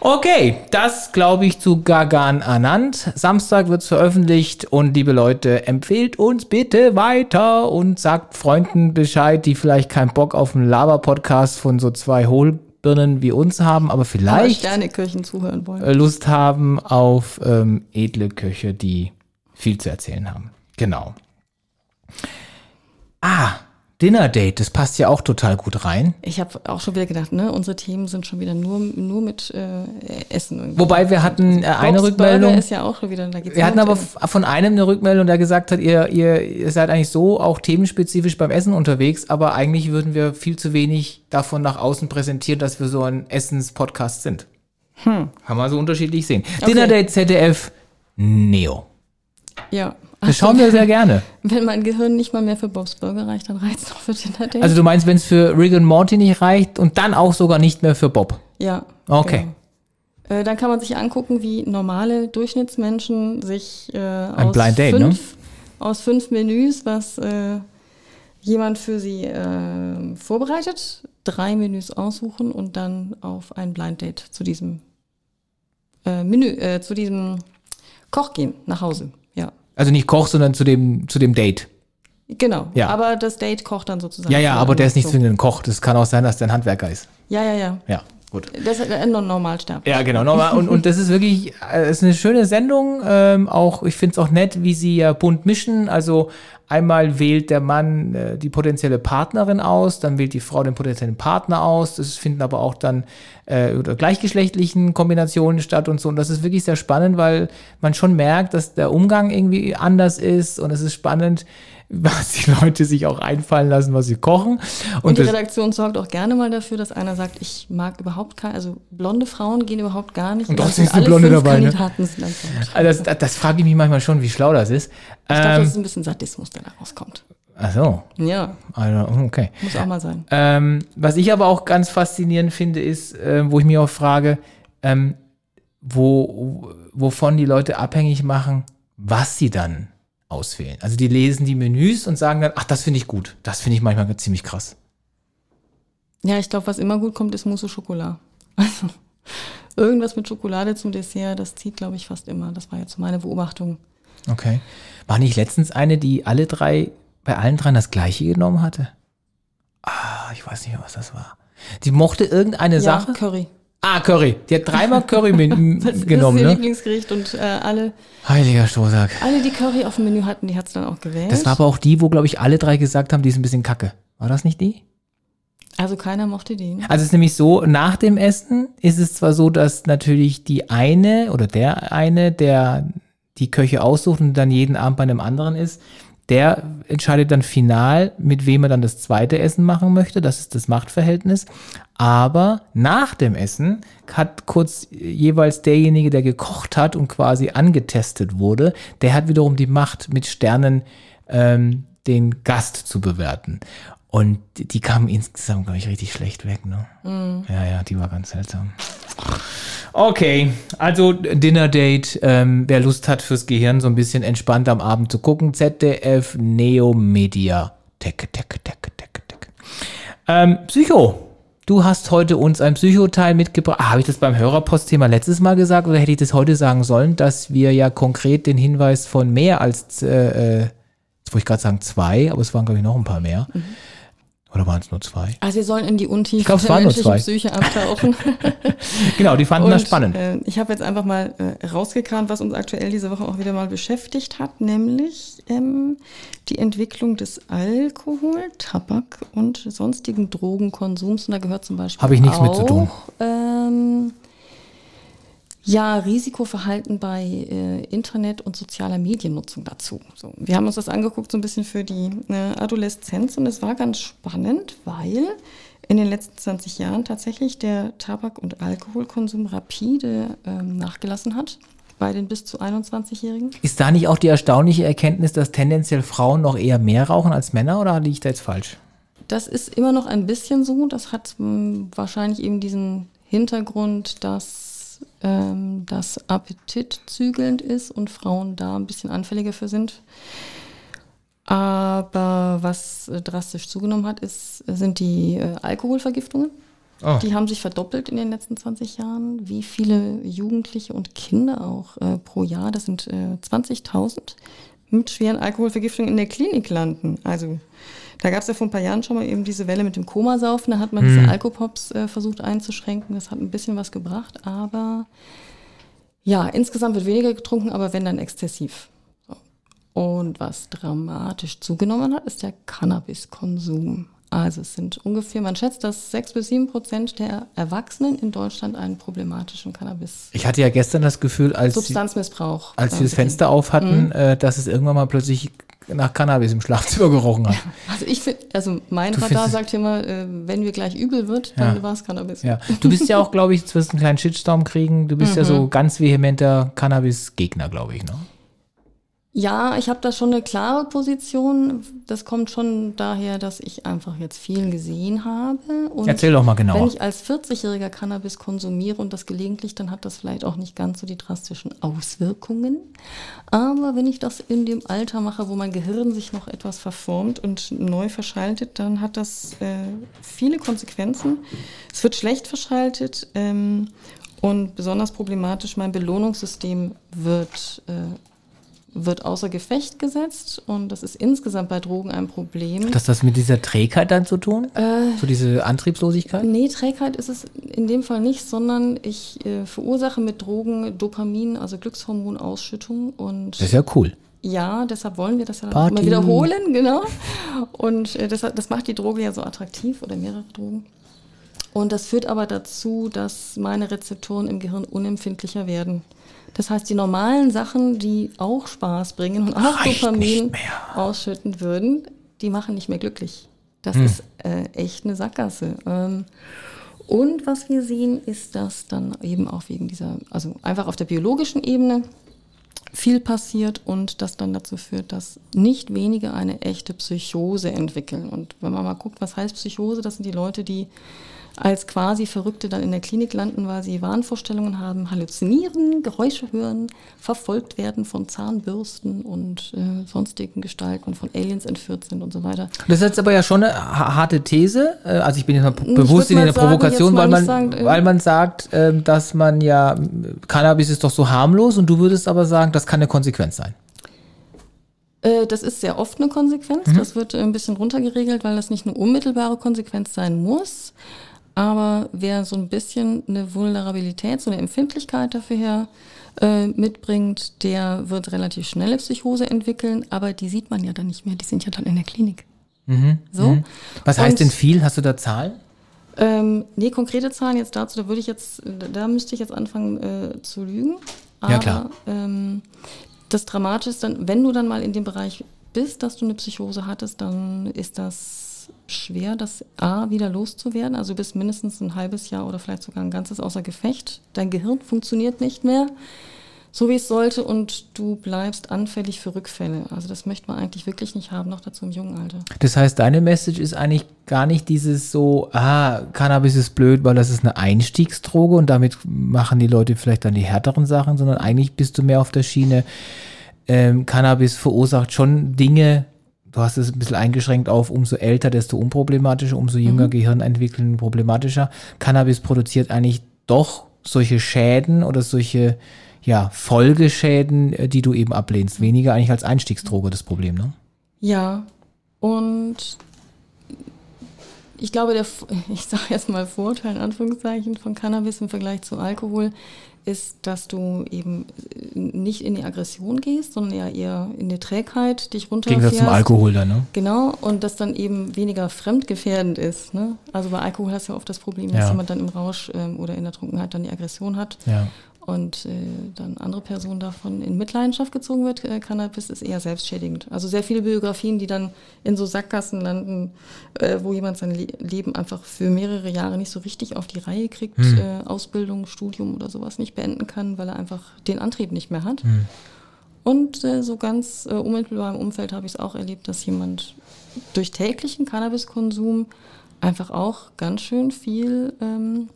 Okay, das glaube ich zu Gagan Anand. Samstag wird es veröffentlicht und liebe Leute, empfehlt uns bitte weiter und sagt Freunden Bescheid, die vielleicht keinen Bock auf einen Laber-Podcast von so zwei Hohlbirnen wie uns haben, aber vielleicht Sternekirchen zuhören wollen. äh, Lust haben auf ähm, edle Köche, die viel zu erzählen haben. Genau. Ah, Dinner Date, das passt ja auch total gut rein. Ich habe auch schon wieder gedacht, ne, unsere Themen sind schon wieder nur, nur mit äh, Essen. irgendwie. Wobei wir hatten äh, eine Bob's Rückmeldung. Burger ist ja auch wieder, da geht's Wir hatten aber Essen. von einem eine Rückmeldung, der gesagt hat, ihr, ihr, ihr seid eigentlich so auch themenspezifisch beim Essen unterwegs, aber eigentlich würden wir viel zu wenig davon nach außen präsentieren, dass wir so ein Essens-Podcast sind. Kann man so unterschiedlich sehen. Dinner Date ZDF Neo. Ja. Das schauen wir sehr gerne. Wenn mein Gehirn nicht mal mehr für Bob's Burger reicht, dann reicht es noch für Dinner Date. Also du meinst, wenn es für Rick und Morty nicht reicht und dann auch sogar nicht mehr für Bob. ja. Okay. Genau. Äh, dann kann man sich angucken, wie normale Durchschnittsmenschen sich äh, aus, Blind Date, ne? fünf, aus fünf Menüs, was äh, jemand für sie äh, vorbereitet, drei Menüs aussuchen und dann auf ein Blind Date zu diesem äh, Menü, äh, zu diesem Koch gehen nach Hause. Also nicht Koch, sondern zu dem, zu dem Date. Genau. Ja. Aber das Date kocht dann sozusagen. Ja, ja, aber der ist nicht so. zwingend ein Koch. Das kann auch sein, dass der ein Handwerker ist. Ja, ja, ja. Ja, gut. Das ist ein Normalsterblicher. Ja, genau. Nochmal. Und, und das ist wirklich, äh, es ist eine schöne Sendung. Ähm, auch, ich finde es auch nett, wie sie ja bunt mischen. Also einmal wählt der Mann äh, die potenzielle Partnerin aus, dann wählt die Frau den potenziellen Partner aus. Das finden aber auch dann äh, oder gleichgeschlechtlichen Kombinationen statt und so. Und das ist wirklich sehr spannend, weil man schon merkt, dass der Umgang irgendwie anders ist. Und es ist spannend, was die Leute sich auch einfallen lassen, was sie kochen. Und, Und die Redaktion sorgt auch gerne mal dafür, dass einer sagt, ich mag überhaupt keine, also blonde Frauen gehen überhaupt gar nicht. Und trotzdem sind ist eine Blonde dabei, ne? Also das, das, das frage ich mich manchmal schon, wie schlau das ist. Ich glaube, Ähm, das ist ein bisschen Sadismus, der da rauskommt. ach so. Ja, Also, okay. muss auch mal sein. Ähm, was ich aber auch ganz faszinierend finde, ist, äh, wo ich mich auch frage, ähm, wo, wovon die Leute abhängig machen, was sie dann auswählen. Also die lesen die Menüs und sagen dann, ach, das finde ich gut. Das finde ich manchmal ziemlich krass. Ja, ich glaube, was immer gut kommt, ist Mousse au Chocolat. Also irgendwas mit Schokolade zum Dessert, das zieht, glaube ich, fast immer. Das war jetzt meine Beobachtung. Okay. War nicht letztens eine, die alle drei, bei allen dreien das gleiche genommen hatte? Ah, ich weiß nicht mehr, was das war. Die mochte irgendeine Ja, Sache. Curry. Ah, Curry. Die hat dreimal Curry men- Das genommen, ist ihr ne? Lieblingsgericht und äh, alle, Heiliger Strohsack. alle, die Curry auf dem Menü hatten, die hat es dann auch gewählt. Das war aber auch die, wo, glaube ich, alle drei gesagt haben, die ist ein bisschen kacke. War das nicht die? also keiner mochte den. Also es ist nämlich so, nach dem Essen ist es zwar so, dass natürlich die eine oder der eine, der die Köche aussucht und dann jeden Abend bei einem anderen ist, der entscheidet dann final, mit wem er dann das zweite Essen machen möchte. Das ist das Machtverhältnis. Aber nach dem Essen hat kurz jeweils derjenige, der gekocht hat und quasi angetestet wurde, der hat wiederum die Macht, mit Sternen ähm, den Gast zu bewerten. Und die, kamen insgesamt, glaube ich, richtig schlecht weg. Ne? Ja, ja, die war ganz seltsam. Okay, also Dinner Date. Ähm, wer Lust hat fürs Gehirn so ein bisschen entspannt am Abend zu gucken, ZDF Neo Media. Tech, tech, tech, tech, tech. Ähm, Psycho. Du hast heute uns ein Psychoteil mitgebracht. Ah, Habe ich das beim Hörerpostthema letztes Mal gesagt oder hätte ich das heute sagen sollen, dass wir ja konkret den Hinweis von mehr als, äh, äh, jetzt wollte ich gerade sagen zwei, aber es waren, glaube ich, noch ein paar mehr. Oder waren es nur zwei? Also wir sollen in die Untiefe glaub, der menschlichen. Psyche abtauchen. Genau, die fanden das spannend. Äh, ich habe jetzt einfach mal äh, rausgekramt, was uns aktuell diese Woche auch wieder mal beschäftigt hat, nämlich ähm, die Entwicklung des Alkohol, Tabak und sonstigen Drogenkonsums. Und da gehört zum Beispiel ich nichts auch, mit zu tun. Ähm, Ja, Risikoverhalten bei äh, Internet und sozialer Mediennutzung dazu. So, wir haben uns das angeguckt so ein bisschen für die äh, Adoleszenz und es war ganz spannend, weil in den letzten 20 Jahren tatsächlich der Tabak- und Alkoholkonsum rapide ähm, nachgelassen hat bei den bis zu 21-Jährigen. Ist da nicht auch die erstaunliche Erkenntnis, dass tendenziell Frauen noch eher mehr rauchen als Männer oder liege ich da jetzt falsch? Das ist immer noch ein bisschen so. Das hat mh, hm, wahrscheinlich eben diesen Hintergrund, dass ähm, das Appetit zügelnd ist und Frauen da ein bisschen anfälliger für sind. Aber was äh, drastisch zugenommen hat, ist, sind die äh, Alkoholvergiftungen. Oh. Die haben sich verdoppelt in den letzten 20 Jahren. Wie viele Jugendliche und Kinder auch äh, pro Jahr, das sind äh, 20.000, mit schweren Alkoholvergiftungen in der Klinik landen. Also da gab es ja vor ein paar Jahren schon mal eben diese Welle mit dem Komasaufen. Da hat man mhm. diese Alkopops äh, versucht einzuschränken. Das hat ein bisschen was gebracht, aber ja, insgesamt wird weniger getrunken, aber wenn dann exzessiv. Und was dramatisch zugenommen hat, ist der Cannabiskonsum. Also es sind ungefähr, man schätzt, dass sechs bis sieben Prozent der Erwachsenen in Deutschland einen problematischen Cannabis. Ich hatte ja gestern das Gefühl, als Substanzmissbrauch, als wir das Fenster auf hatten, mhm. äh, dass es irgendwann mal plötzlich nach Cannabis im Schlafzimmer gerochen hat. Also ich finde, also mein du Radar sagt immer, äh, wenn mir gleich übel wird, dann ja. war es Cannabis. Ja. Du bist ja auch, glaube ich, jetzt wirst einen kleinen Shitstorm kriegen. Du bist mhm. ja so ganz vehementer Cannabis-Gegner, glaube ich, ne? Ja, ich habe da schon eine klare Position. Das kommt schon daher, dass ich einfach jetzt viel gesehen habe. Und Erzähl doch mal genau. Wenn ich als 40-jähriger Cannabis konsumiere und das gelegentlich, dann hat das vielleicht auch nicht ganz so die drastischen Auswirkungen. Aber wenn ich das in dem Alter mache, wo mein Gehirn sich noch etwas verformt und neu verschaltet, dann hat das äh, viele Konsequenzen. Es wird schlecht verschaltet. Ähm, und besonders problematisch, mein Belohnungssystem wird äh, wird außer Gefecht gesetzt und das ist insgesamt bei Drogen ein Problem. Hat das das mit dieser Trägheit dann zu tun? Äh, so diese Antriebslosigkeit? Nee, Trägheit ist es in dem Fall nicht, sondern ich äh, verursache mit Drogen Dopamin, also Glückshormonausschüttung und. Das ist ja cool. Ja, deshalb wollen wir das ja Party. immer wiederholen, genau. Und äh, das, das macht die Droge ja so attraktiv oder mehrere Drogen. Und das führt aber dazu, dass meine Rezeptoren im Gehirn unempfindlicher werden. Das heißt, die normalen Sachen, die auch Spaß bringen und auch Reicht Dopamin ausschütten würden, die machen nicht mehr glücklich. Das hm. ist äh, echt eine Sackgasse. Ähm, und was wir sehen, ist, dass dann eben auch wegen dieser, also einfach auf der biologischen Ebene viel passiert und das dann dazu führt, dass nicht wenige eine echte Psychose entwickeln. Und wenn man mal guckt, was heißt Psychose, das sind die Leute, die als quasi Verrückte dann in der Klinik landen, weil sie Wahnvorstellungen haben, halluzinieren, Geräusche hören, verfolgt werden von Zahnbürsten und äh, sonstigen Gestalten, von Aliens entführt sind und so weiter. Das ist jetzt aber ja schon eine harte These. Äh, also ich bin jetzt mal bewusst in der sagen, Provokation, weil man, sagen, äh, weil man sagt, äh, dass man ja, Cannabis ist doch so harmlos und du würdest aber sagen, das kann eine Konsequenz sein. Äh, das ist sehr oft eine Konsequenz. Mhm. Das wird ein bisschen runtergeregelt, weil das nicht eine unmittelbare Konsequenz sein muss. Aber wer so ein bisschen eine Vulnerabilität, so eine Empfindlichkeit dafür äh, mitbringt, der wird relativ schnelle Psychose entwickeln, aber die sieht man ja dann nicht mehr, die sind ja dann in der Klinik. Mhm, so. Mhm. Was heißt Und, denn viel? Hast du da Zahlen? Ähm, nee, konkrete Zahlen jetzt dazu, da würde ich jetzt, da müsste ich jetzt anfangen äh, zu lügen. Aber, ja, klar. Ähm, das Dramatische ist dann, wenn du dann mal in dem Bereich bist, dass du eine Psychose hattest, dann ist das schwer, das A wieder loszuwerden. Also du bist mindestens ein halbes Jahr oder vielleicht sogar ein ganzes außer Gefecht. Dein Gehirn funktioniert nicht mehr so wie es sollte und du bleibst anfällig für Rückfälle. Also das möchte man eigentlich wirklich nicht haben, noch dazu im jungen Alter. Das heißt, deine Message ist eigentlich gar nicht dieses so, ah, Cannabis ist blöd, weil das ist eine Einstiegsdroge und damit machen die Leute vielleicht dann die härteren Sachen, sondern eigentlich bist du mehr auf der Schiene, ähm, Cannabis verursacht schon Dinge, du hast es ein bisschen eingeschränkt auf, umso älter, desto unproblematischer, umso jünger mhm. Gehirn entwickeln, problematischer. Cannabis produziert eigentlich doch solche Schäden oder solche ja, Folgeschäden, äh, die du eben ablehnst. Weniger eigentlich als Einstiegsdroge das Problem, ne? Ja, und ich glaube, der, ich sage jetzt mal Vorteil in Anführungszeichen von Cannabis im Vergleich zu Alkohol ist, dass du eben nicht in die Aggression gehst, sondern eher, eher in die Trägheit dich runterfährst. Gegensatz zum Alkohol dann, ne? Genau, und das dann eben weniger fremdgefährdend ist. Ne? Also bei Alkohol hast du ja oft das Problem, dass ja. jemand dann im Rausch ähm, oder in der Trunkenheit dann die Aggression hat. Ja. Und äh, dann andere Person davon in Mitleidenschaft gezogen wird, äh, Cannabis ist eher selbstschädigend. Also sehr viele Biografien, die dann in so Sackgassen landen, äh, wo jemand sein Le Leben einfach für mehrere Jahre nicht so richtig auf die Reihe kriegt, Hm. äh, Ausbildung, Studium oder sowas nicht beenden kann, weil er einfach den Antrieb nicht mehr hat. Hm. Und äh, so ganz äh, unmittelbar im Umfeld habe ich es auch erlebt, dass jemand durch täglichen Cannabiskonsum einfach auch ganz schön viel ähm,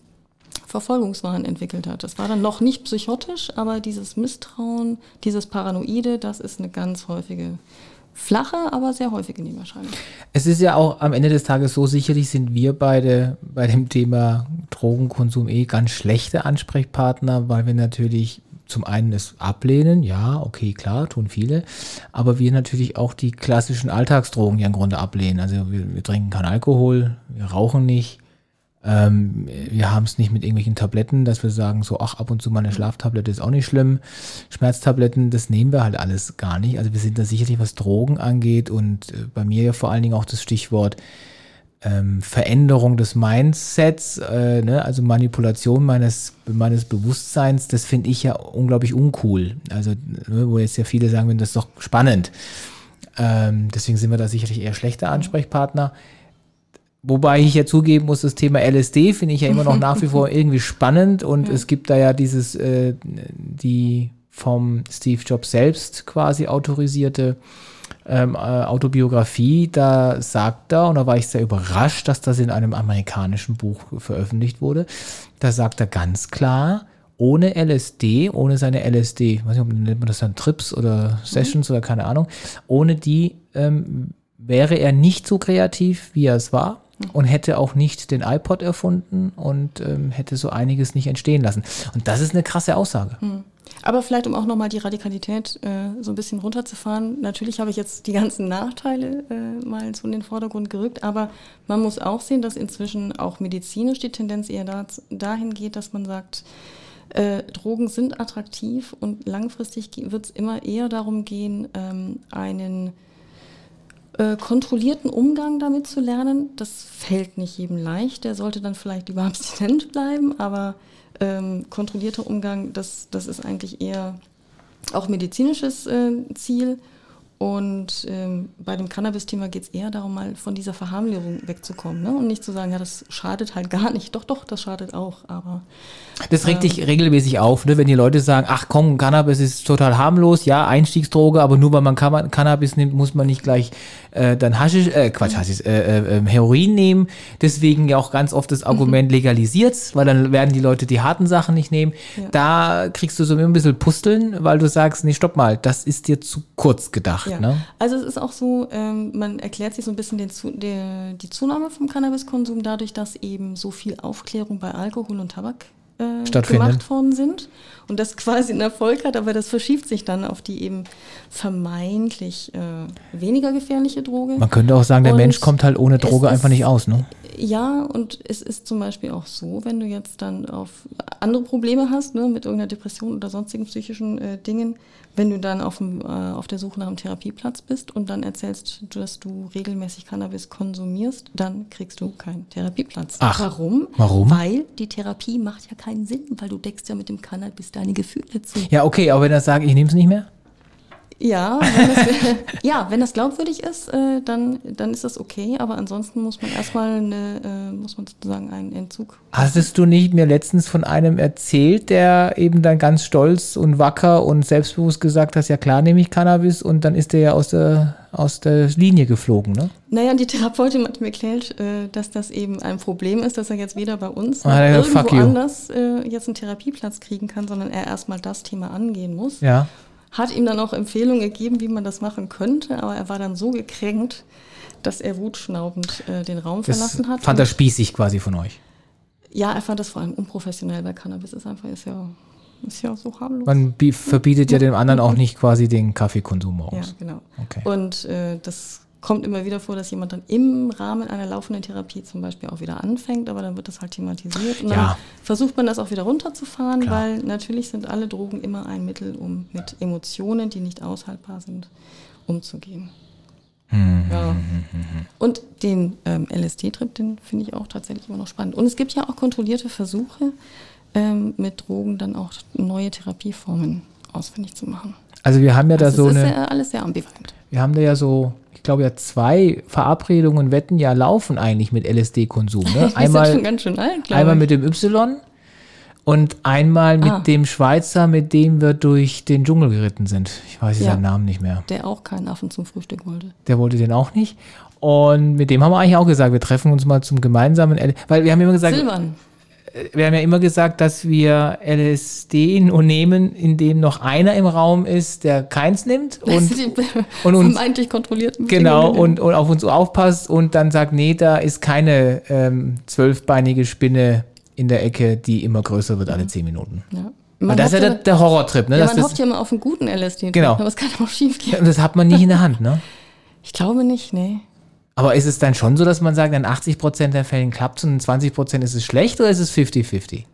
Verfolgungswahn entwickelt hat. Das war dann noch nicht psychotisch, aber dieses Misstrauen, dieses Paranoide, das ist eine ganz häufige, flache, aber sehr häufige Nebenerscheinung. Es ist ja auch am Ende des Tages so, sicherlich sind wir beide bei dem Thema Drogenkonsum eh ganz schlechte Ansprechpartner, weil wir natürlich zum einen es ablehnen, ja, okay, klar, tun viele, aber wir natürlich auch die klassischen Alltagsdrogen ja im Grunde ablehnen. Also wir, wir trinken keinen Alkohol, wir rauchen nicht, ähm, wir haben es nicht mit irgendwelchen Tabletten, dass wir sagen, so, ach, ab und zu mal eine Schlaftablette ist auch nicht schlimm. Schmerztabletten, das nehmen wir halt alles gar nicht. Also wir sind da sicherlich, was Drogen angeht und äh, bei mir ja vor allen Dingen auch das Stichwort ähm, Veränderung des Mindsets, äh, ne? also Manipulation meines, meines Bewusstseins, das finde ich ja unglaublich uncool. Also, ne, wo jetzt ja viele sagen, das ist doch spannend. Ähm, deswegen sind wir da sicherlich eher schlechte Ansprechpartner. Wobei ich ja zugeben muss, das Thema LSD finde ich ja immer noch nach wie vor irgendwie spannend und es gibt da ja dieses, äh, die vom Steve Jobs selbst quasi autorisierte ähm, äh, Autobiografie, da sagt er, und da war ich sehr überrascht, dass das in einem amerikanischen Buch veröffentlicht wurde, da sagt er ganz klar, ohne LSD, ohne seine LSD, ich weiß nicht, ob nennt man das dann Trips oder Sessions oder keine Ahnung, ohne die ähm, wäre er nicht so kreativ, wie er es war und hätte auch nicht den iPod erfunden und ähm, hätte so einiges nicht entstehen lassen. Und das ist eine krasse Aussage. Aber vielleicht, um auch nochmal die Radikalität äh, so ein bisschen runterzufahren. Natürlich habe ich jetzt die ganzen Nachteile äh, mal so in den Vordergrund gerückt, aber man muss auch sehen, dass inzwischen auch medizinisch die Tendenz eher da, dahin geht, dass man sagt, äh, Drogen sind attraktiv und langfristig wird es immer eher darum gehen, ähm, einen äh, kontrollierten Umgang damit zu lernen. Das fällt nicht jedem leicht. Der sollte dann vielleicht lieber abstinent bleiben, aber ähm, kontrollierter Umgang, das, das ist eigentlich eher auch medizinisches äh, Ziel. Und ähm, bei dem Cannabis-Thema geht es eher darum, mal von dieser Verharmlosung wegzukommen ne? und nicht zu sagen, ja, das schadet halt gar nicht. Doch, doch, das schadet auch, aber Das regt dich regelmäßig auf, ne? wenn die Leute sagen, ach komm, Cannabis ist total harmlos, ja, Einstiegsdroge, aber nur weil man Cannabis nimmt, muss man nicht gleich äh, dann Haschisch, äh, Quatsch, Haschisch, äh, äh, ähm, Heroin nehmen. Deswegen ja auch ganz oft das Argument legalisiert, weil dann werden die Leute die harten Sachen nicht nehmen. Ja. Da kriegst du so ein bisschen Pusteln, weil du sagst, nee, stopp mal, das ist dir zu kurz gedacht. Ja. Ne? Also es ist auch so, ähm, man erklärt sich so ein bisschen den der, die Zunahme vom Cannabiskonsum dadurch, dass eben so viel Aufklärung bei Alkohol und Tabak äh, gemacht worden sind und das quasi einen Erfolg hat, aber das verschiebt sich dann auf die eben vermeintlich äh, weniger gefährliche Droge. Man könnte auch sagen, der Und Mensch kommt halt ohne Droge einfach nicht aus. Ne? Ja, und es ist zum Beispiel auch so, wenn du jetzt dann auf andere Probleme hast, ne, mit irgendeiner Depression oder sonstigen psychischen äh, Dingen, wenn du dann auf, dem, äh, auf der Suche nach einem Therapieplatz bist und dann erzählst, dass du regelmäßig Cannabis konsumierst, dann kriegst du keinen Therapieplatz. Ach, warum? warum? Weil die Therapie macht ja keinen Sinn, weil du deckst ja mit dem Cannabis deine Gefühle zu. Ja, okay, aber wenn er sagt, ich nehme es nicht mehr? Ja, wenn das, ja, wenn das glaubwürdig ist, äh, dann, dann ist das okay, aber ansonsten muss man erstmal eine, äh, muss man sozusagen einen Entzug. Hattest du nicht mir letztens von einem erzählt, der eben dann ganz stolz und wacker und selbstbewusst gesagt hat, ja klar nehme ich Cannabis und dann ist der ja aus der, aus der Linie geflogen, ne? Naja, die Therapeutin hat mir erklärt, äh, dass das eben ein Problem ist, dass er jetzt weder bei uns Ah, noch hat irgendwo anders äh, jetzt einen Therapieplatz kriegen kann, sondern er erstmal das Thema angehen muss. Ja. Hat ihm dann auch Empfehlungen gegeben, wie man das machen könnte, aber er war dann so gekränkt, dass er wutschnaubend äh, den Raum Das verlassen hat. fand er spießig quasi von euch. ja, er fand das vor allem unprofessionell, weil Cannabis ist einfach, ist ja, ist ja so harmlos. Man bi- verbietet ja dem anderen auch nicht quasi den Kaffeekonsum ja, morgens. genau. Okay. Und äh, das kommt immer wieder vor, dass jemand dann im Rahmen einer laufenden Therapie zum Beispiel auch wieder anfängt, aber dann wird das halt thematisiert und dann Ja. versucht man das auch wieder runterzufahren, Klar. weil natürlich sind alle Drogen immer ein Mittel, um mit Emotionen, die nicht aushaltbar sind, umzugehen. Hm. Ja. Und den ähm, LSD-Trip, den finde ich auch tatsächlich immer noch spannend. Und es gibt ja auch kontrollierte Versuche, ähm, mit Drogen dann auch neue Therapieformen ausfindig zu machen. Also wir haben ja da Also so es ist eine, sehr, alles sehr ambivalent. wir haben da ja so, ich glaube ja zwei Verabredungen, Wetten ja laufen eigentlich mit LSD-Konsum. Ne? Einmal, ganz schön alt, einmal mit dem Y und einmal mit Ah. dem Schweizer, mit dem wir durch den Dschungel geritten sind. Ich weiß Ja. seinen Namen nicht mehr. der auch keinen Affen zum Frühstück wollte. Der wollte den auch nicht. Und mit dem haben wir eigentlich auch gesagt, wir treffen uns mal zum gemeinsamen, L weil wir haben immer gesagt, Silbern. Wir haben ja immer gesagt, dass wir LSD nur nehmen, indem noch einer im Raum ist, der keins nimmt und, und uns vermeintlich kontrollierten genau und, und auf uns aufpasst und dann sagt, nee, da ist keine ähm, zwölfbeinige Spinne in der Ecke, die immer größer wird alle zehn Minuten. Ja. Und Man, das ist ja der, der Horrortrip, ne? ja, man das, hofft ja immer auf einen guten LSD. Genau. Aber es kann auch schief gehen. und das hat man nicht in der Hand, ne? Ich glaube nicht, nee. Aber ist es dann schon so, dass man sagt, in 80 Prozent der Fällen klappt es und in 20 Prozent ist es schlecht oder ist es 50-50?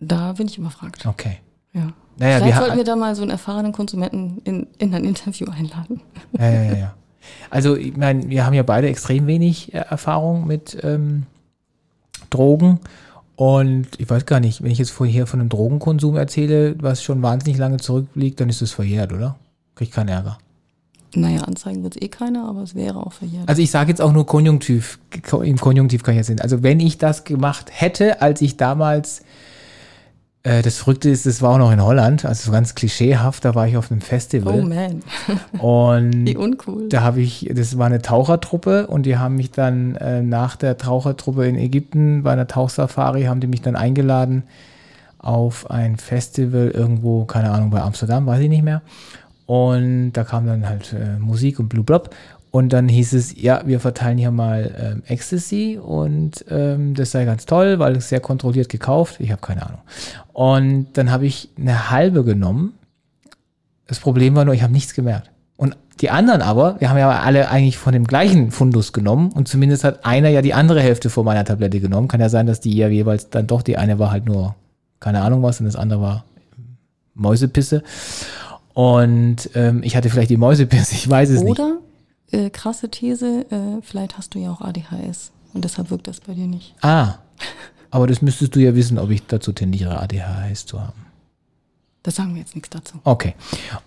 Da bin ich überfragt. Okay. Ja. Naja, Vielleicht sollten wir da mal so einen erfahrenen Konsumenten in, in ein Interview einladen. Ja, ja, ja, ja. Also, ich meine, wir haben ja beide extrem wenig äh, Erfahrung mit ähm, Drogen. Und ich weiß gar nicht, wenn ich jetzt vorher von einem Drogenkonsum erzähle, was schon wahnsinnig lange zurückliegt, dann ist es verjährt, oder? Krieg ich keinen Ärger. Naja, anzeigen wird es eh keiner, aber es wäre auch verjährt. Also ich sage jetzt auch nur Konjunktiv, im Konjunktiv kann ich jetzt sehen. Also wenn ich das gemacht hätte, als ich damals, äh, das Verrückte ist, das war auch noch in Holland, also so ganz klischeehaft, da war ich auf einem oh Festival man, und wie uncool. da habe ich, das war eine Tauchertruppe und die haben mich dann äh, nach der Tauchertruppe in Ägypten bei einer Tauchsafari, haben die mich dann eingeladen auf ein Festival irgendwo, keine Ahnung, bei Amsterdam, weiß ich nicht mehr. Und da kam dann halt äh, Musik und blub Und dann hieß es, ja, wir verteilen hier mal ähm, Ecstasy und ähm, das sei ganz toll, weil es sehr kontrolliert gekauft. Ich habe keine Ahnung. Und dann habe ich eine halbe genommen. Das Problem war nur, ich habe nichts gemerkt. Und die anderen aber, wir haben ja alle eigentlich von dem gleichen Fundus genommen und zumindest hat einer ja die andere Hälfte von meiner Tablette genommen. Kann ja sein, dass die ja jeweils dann doch, die eine war halt nur, keine Ahnung was, und das andere war Mäusepisse. Und ähm, ich hatte vielleicht die Mäusepisse, ich weiß es nicht. Oder, äh, krasse These, äh, vielleicht hast du ja auch ADHS und deshalb wirkt das bei dir nicht. Ah, aber das müsstest du ja wissen, ob ich dazu tendiere, ADHS zu haben. Da sagen wir jetzt nichts dazu. Okay.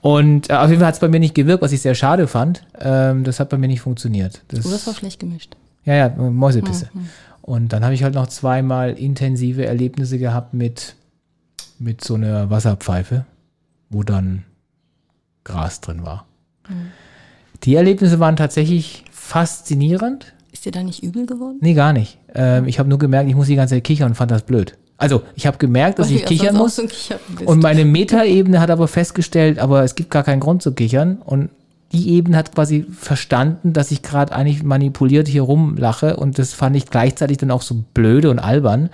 Und äh, auf jeden Fall hat es bei mir nicht gewirkt, was ich sehr schade fand. Ähm, das hat bei mir nicht funktioniert. Das, Oder es war schlecht gemischt. ja, ja, Mäusepisse. Und dann habe ich halt noch zweimal intensive Erlebnisse gehabt mit, mit so einer Wasserpfeife, wo dann Gras drin war. Die Erlebnisse waren tatsächlich faszinierend. Ist dir da nicht übel geworden? Nee, gar nicht. Ähm, ich habe nur gemerkt, ich muss die ganze Zeit kichern und fand das blöd. Also, ich habe gemerkt, dass Weil ich du ja kichern muss. Und meine Metaebene hat aber festgestellt, aber es gibt gar keinen Grund zu kichern. Und die Ebene hat quasi verstanden, dass ich gerade eigentlich manipuliert hier rumlache. Und das fand ich gleichzeitig dann auch so blöde und albern,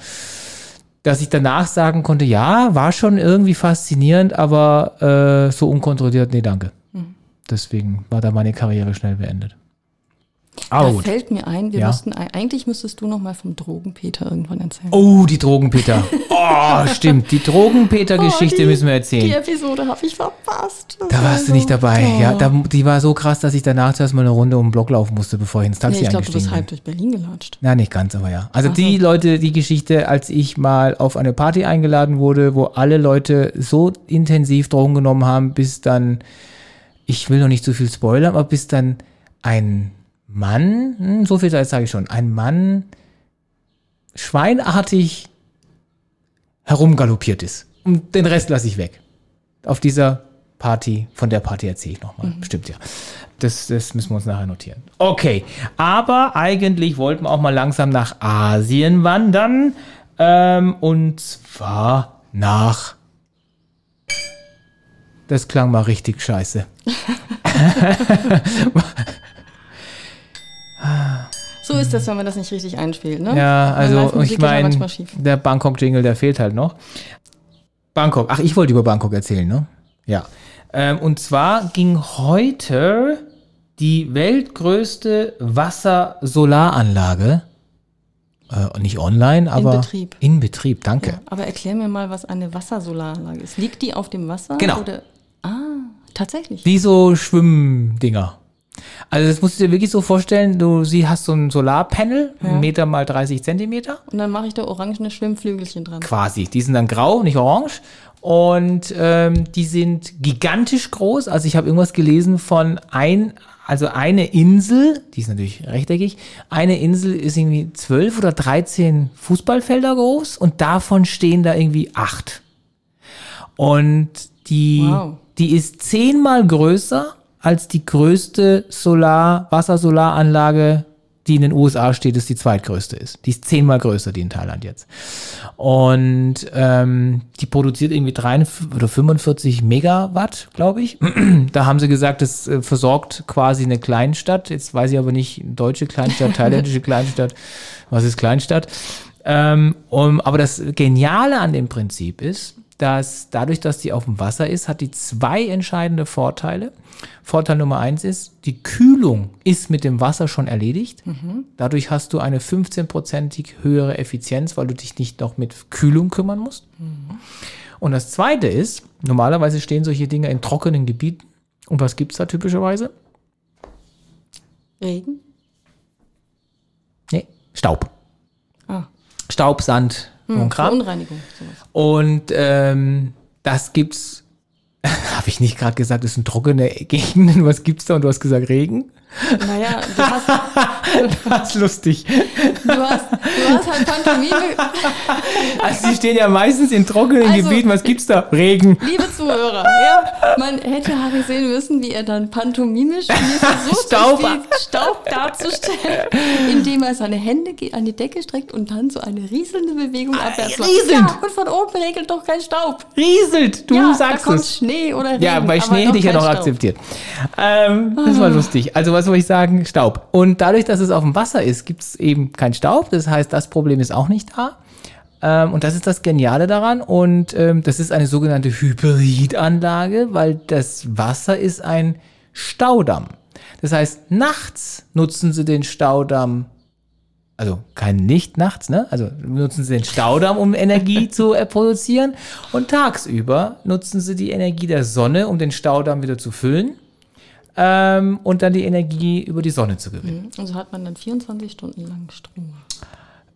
dass ich danach sagen konnte, ja, war schon irgendwie faszinierend, aber äh, so unkontrolliert, nee, danke. Mhm. Deswegen war da meine Karriere schnell beendet. Aber da gut. fällt mir ein, wir Ja. müssten, eigentlich müsstest du noch mal vom Drogenpeter irgendwann erzählen. Oh, die Drogenpeter. Oh, stimmt. Die Drogenpeter-Geschichte Oh, müssen wir erzählen. Die Episode habe ich verpasst. Das Da war warst du so- nicht dabei. Oh. Ja, da, die war so krass, dass ich danach zuerst mal eine Runde um den Block laufen musste, bevor ich ins Taxi ich glaube, du bist eingestiegen halb bin. durch Berlin gelatscht. Na, nicht ganz, aber ja. Also Ach die so. Leute, die Geschichte, als ich mal auf eine Party eingeladen wurde, wo alle Leute so intensiv Drogen genommen haben, bis dann, ich will noch nicht zu viel spoilern, aber bis dann ein Mann, hm, so viel sage ich schon, ein Mann schweinartig herumgaloppiert ist. Und den Rest lasse ich weg. Auf dieser Party, von der Party erzähle ich nochmal. Stimmt ja. Das, das müssen wir uns nachher notieren. Okay, aber eigentlich wollten wir auch mal langsam nach Asien wandern. Ähm, und zwar nach. Das klang mal richtig scheiße. So ist das, wenn man das nicht richtig einspielt, ne? Ja, also ich meine, der Bangkok-Jingle, der fehlt halt noch. Bangkok. Ach, ich wollte über Bangkok erzählen, ne? Ja. Ähm, und zwar ging heute die weltgrößte Wasser-Solaranlage, äh, nicht online, aber Betrieb. in Betrieb, danke. Ja, aber erklär mir mal, was eine Wassersolaranlage ist. Liegt die auf dem Wasser? Genau. Oder? Ah, tatsächlich. Wie so Schwimmdinger. Also das musst du dir wirklich so vorstellen, du sie hast so ein Solarpanel, Ja. Meter mal 30 Zentimeter. Und dann mache ich da orangene Schwimmflügelchen dran. quasi. Die sind dann grau, nicht orange. Und ähm, die sind gigantisch groß. Also ich habe irgendwas gelesen von ein, also eine Insel, die ist natürlich rechteckig, eine Insel ist irgendwie zwölf oder 13 Fußballfelder groß und davon stehen da irgendwie acht. Und die, Wow. die ist zehnmal größer als die größte Solar, Wassersolaranlage, die in den USA steht, ist die zweitgrößte ist. Die ist zehnmal größer, die in Thailand jetzt. Und ähm, die produziert irgendwie 43 oder 45 Megawatt, glaube ich. da haben sie gesagt, das äh, versorgt quasi eine Kleinstadt. Jetzt weiß ich aber nicht, deutsche Kleinstadt, thailändische Kleinstadt. Was ist Kleinstadt? Ähm, um, aber das Geniale an dem Prinzip ist, dass dadurch, dass die auf dem Wasser ist, hat die zwei entscheidende Vorteile. Vorteil Nummer eins ist, die Kühlung ist mit dem Wasser schon erledigt. Dadurch hast du eine 15-prozentig höhere Effizienz, weil du dich nicht noch mit Kühlung kümmern musst. Und das zweite ist, normalerweise stehen solche Dinge in trockenen Gebieten. Und was gibt es da typischerweise? Regen? Nee, Staub. Ah, Staub, Sand hm. Verunreinigung. Sowas. Und ähm, das gibt's, habe ich nicht gerade gesagt, das sind trockene Gegenden. Was gibt's da? Und du hast gesagt Regen. Naja, du hast, Das ist lustig. Du hast, du hast halt Pantomime. Also die stehen ja meistens in trockenen Also- Gebieten. Was gibt's da? Regen. Liebe Zuhörer, ja, man hätte Harry sehen müssen, wie er dann pantomimisch versucht, Staub. Staub. Darzustellen, indem er seine Hände an die Decke streckt und dann so eine rieselnde Bewegung abwärts macht. rieselnd. Ja, und von oben regelt doch kein Staub. Rieselt. Du ja, sagst da kommt es. Schnee oder Regen. Ja, bei Schnee hätte ich ja kein noch Staub. akzeptiert. Ähm, das war lustig. Also was soll ich sagen? Staub. Und dadurch, dass es auf dem Wasser ist, gibt es eben keinen Staub. Das heißt, das Problem ist auch nicht da. Ähm, und das ist das Geniale daran. Und ähm, das ist eine sogenannte Hybridanlage, weil das Wasser ist ein Staudamm. Das heißt, nachts nutzen sie den Staudamm also kein Licht nachts, ne? Also nutzen sie den Staudamm, um Energie zu äh, produzieren. Und tagsüber nutzen sie die Energie der Sonne, um den Staudamm wieder zu füllen. Ähm, und dann die Energie über die Sonne zu gewinnen. Und so hat man dann 24 Stunden lang Strom.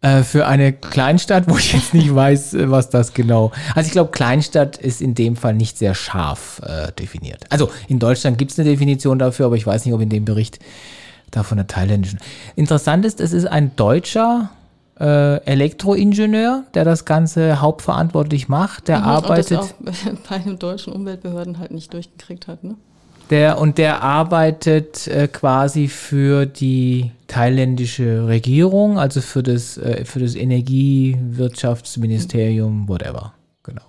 Äh, für eine Kleinstadt, wo ich jetzt nicht weiß, äh, was das genau. Also ich glaube, Kleinstadt ist in dem Fall nicht sehr scharf äh, definiert. Also in Deutschland gibt es eine Definition dafür, aber ich weiß nicht, ob in dem Bericht da von der thailändischen. Interessant ist, es ist ein deutscher äh, Elektroingenieur, der das Ganze hauptverantwortlich macht. Der arbeitet. Und das auch bei den deutschen Umweltbehörden halt nicht durchgekriegt hat, ne? Der, und der arbeitet äh, quasi für die thailändische Regierung, also für das, äh, für das Energiewirtschaftsministerium, whatever. Genau.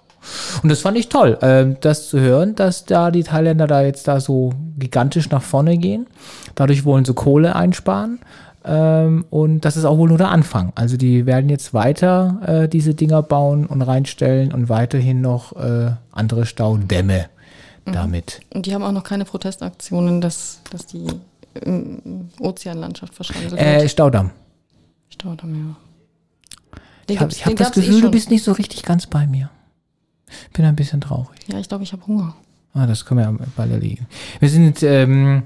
Und das fand ich toll, ähm, das zu hören, dass da die Thailänder da jetzt da so gigantisch nach vorne gehen. Dadurch wollen sie Kohle einsparen. Ähm, und das ist auch wohl nur der Anfang. Also die werden jetzt weiter äh, diese Dinger bauen und reinstellen und weiterhin noch äh, andere Staudämme damit. Und die haben auch noch keine Protestaktionen, dass, dass die ähm, Ozeanlandschaft verschandelt Äh. Staudamm. Staudamm, ja. Den Ich habe hab das eh Gefühl, du schon. bist nicht so richtig ganz bei mir. Bin ein bisschen traurig. Ja, ich glaube, ich habe Hunger. Ah, das können wir ja bald erlegen. Wir sind, ähm,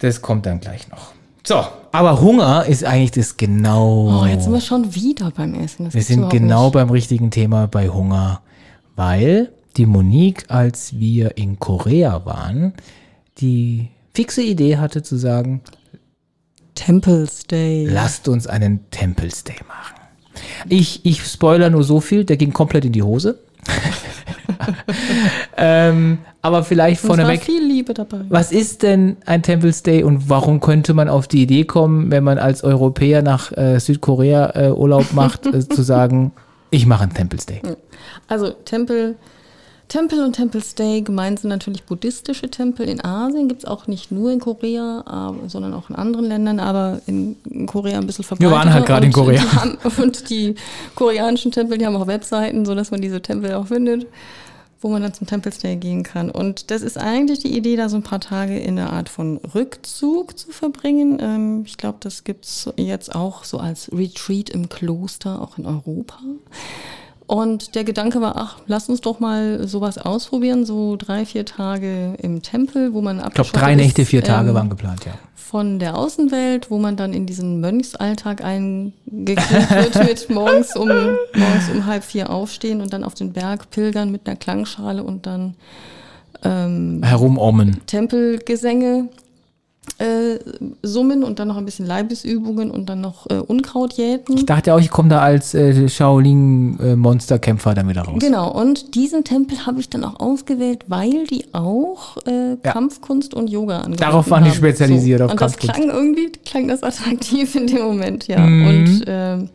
das kommt dann gleich noch. So, aber Hunger ist eigentlich das genau. Oh, jetzt sind wir schon wieder beim Essen. Das wir sind genau nicht. beim richtigen Thema bei Hunger, weil die Monique, als wir in Korea waren, die fixe Idee hatte zu sagen, Temple Stay. lasst uns einen Temple Stay machen. Ich, ich spoiler nur so viel, der ging komplett in die Hose. ähm, aber vielleicht vorneweg, viel Liebe dabei. was ist denn ein Temple Stay und warum könnte man auf die Idee kommen, wenn man als Europäer nach äh, Südkorea äh, Urlaub macht, äh, zu sagen, ich mache einen Temple Stay? Also Tempel, Tempel und Temple Stay gemeint sind natürlich buddhistische Tempel. In Asien gibt es auch nicht nur in Korea, aber, sondern auch in anderen Ländern, aber in, in Korea ein bisschen verbreitet. waren halt gerade in Korea. Die haben, und die koreanischen Tempel, die haben auch Webseiten, sodass man diese Tempel auch findet, wo man dann zum Temple Stay gehen kann. Und das ist eigentlich die Idee, da so ein paar Tage in einer Art von Rückzug zu verbringen. Ähm, ich glaube, das gibt es jetzt auch so als Retreat im Kloster, auch in Europa. Und der Gedanke war, ach, lass uns doch mal sowas ausprobieren, so drei, vier Tage im Tempel, wo man Ich glaube, drei Nächte, vier Tage ähm, waren geplant, ja. von der Außenwelt, wo man dann in diesen Mönchsalltag eingeklinkt wird mit morgens um, morgens um halb vier aufstehen und dann auf den Berg pilgern mit einer Klangschale und dann ähm, Herumommen. Tempelgesänge äh, summen und dann noch ein bisschen Leibesübungen und dann noch äh, Unkraut jäten. Ich dachte auch, ich komme da als äh, Shaolin-Monsterkämpfer dann wieder raus. Genau, und diesen Tempel habe ich dann auch ausgewählt, weil die auch äh, Kampfkunst und Yoga angeboten Darauf waren die haben. spezialisiert, auf Und das Kampfkunst. klang irgendwie, klang das attraktiv in dem Moment, ja. Mhm. Und ähm,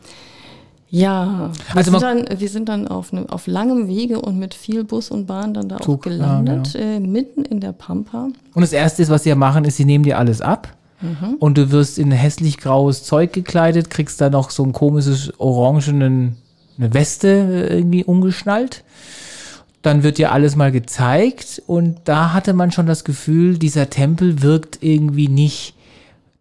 ja, wir, Also sind dann, wir sind dann auf, ne, auf langem Wege und mit viel Bus und Bahn dann da auch Zug, ja, gelandet, äh, mitten in der Pampa. Und das Erste, ist, was sie ja machen, ist, sie nehmen dir alles ab. Mhm. Und du wirst in hässlich graues Zeug gekleidet, kriegst da noch so ein komisches orangenen eine Weste äh, irgendwie umgeschnallt. Dann wird dir alles mal gezeigt und da hatte man schon das Gefühl, dieser Tempel wirkt irgendwie nicht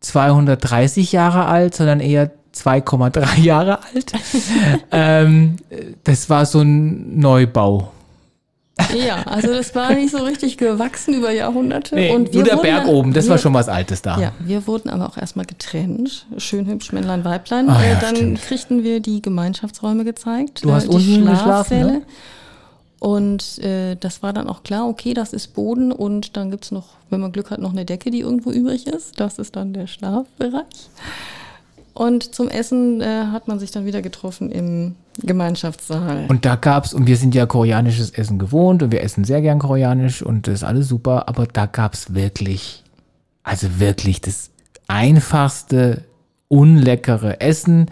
230 Jahre alt, sondern eher 2,3 Jahre alt. ähm, das war so ein Neubau. Ja, also das war nicht so richtig gewachsen über Jahrhunderte. und nur der Berg dann- oben, das wir, war schon was Altes da. Ja, wir wurden aber auch erstmal getrennt. Schön hübsch, Männlein, Weiblein. Ah, ja, dann stimmt. kriegten wir die Gemeinschaftsräume gezeigt. Du hast äh, die unten geschlafen, ne? Und äh, das war dann auch klar, okay, das ist Boden und dann gibt's noch, wenn man Glück hat, noch eine Decke, die irgendwo übrig ist. Das ist dann der Schlafbereich. Und zum Essen äh, hat man sich dann wieder getroffen im Gemeinschaftssaal. Und da gab's, und wir sind ja koreanisches Essen gewohnt und wir essen sehr gern koreanisch und das ist alles super, aber da gab's wirklich, also wirklich das einfachste, unleckere Essen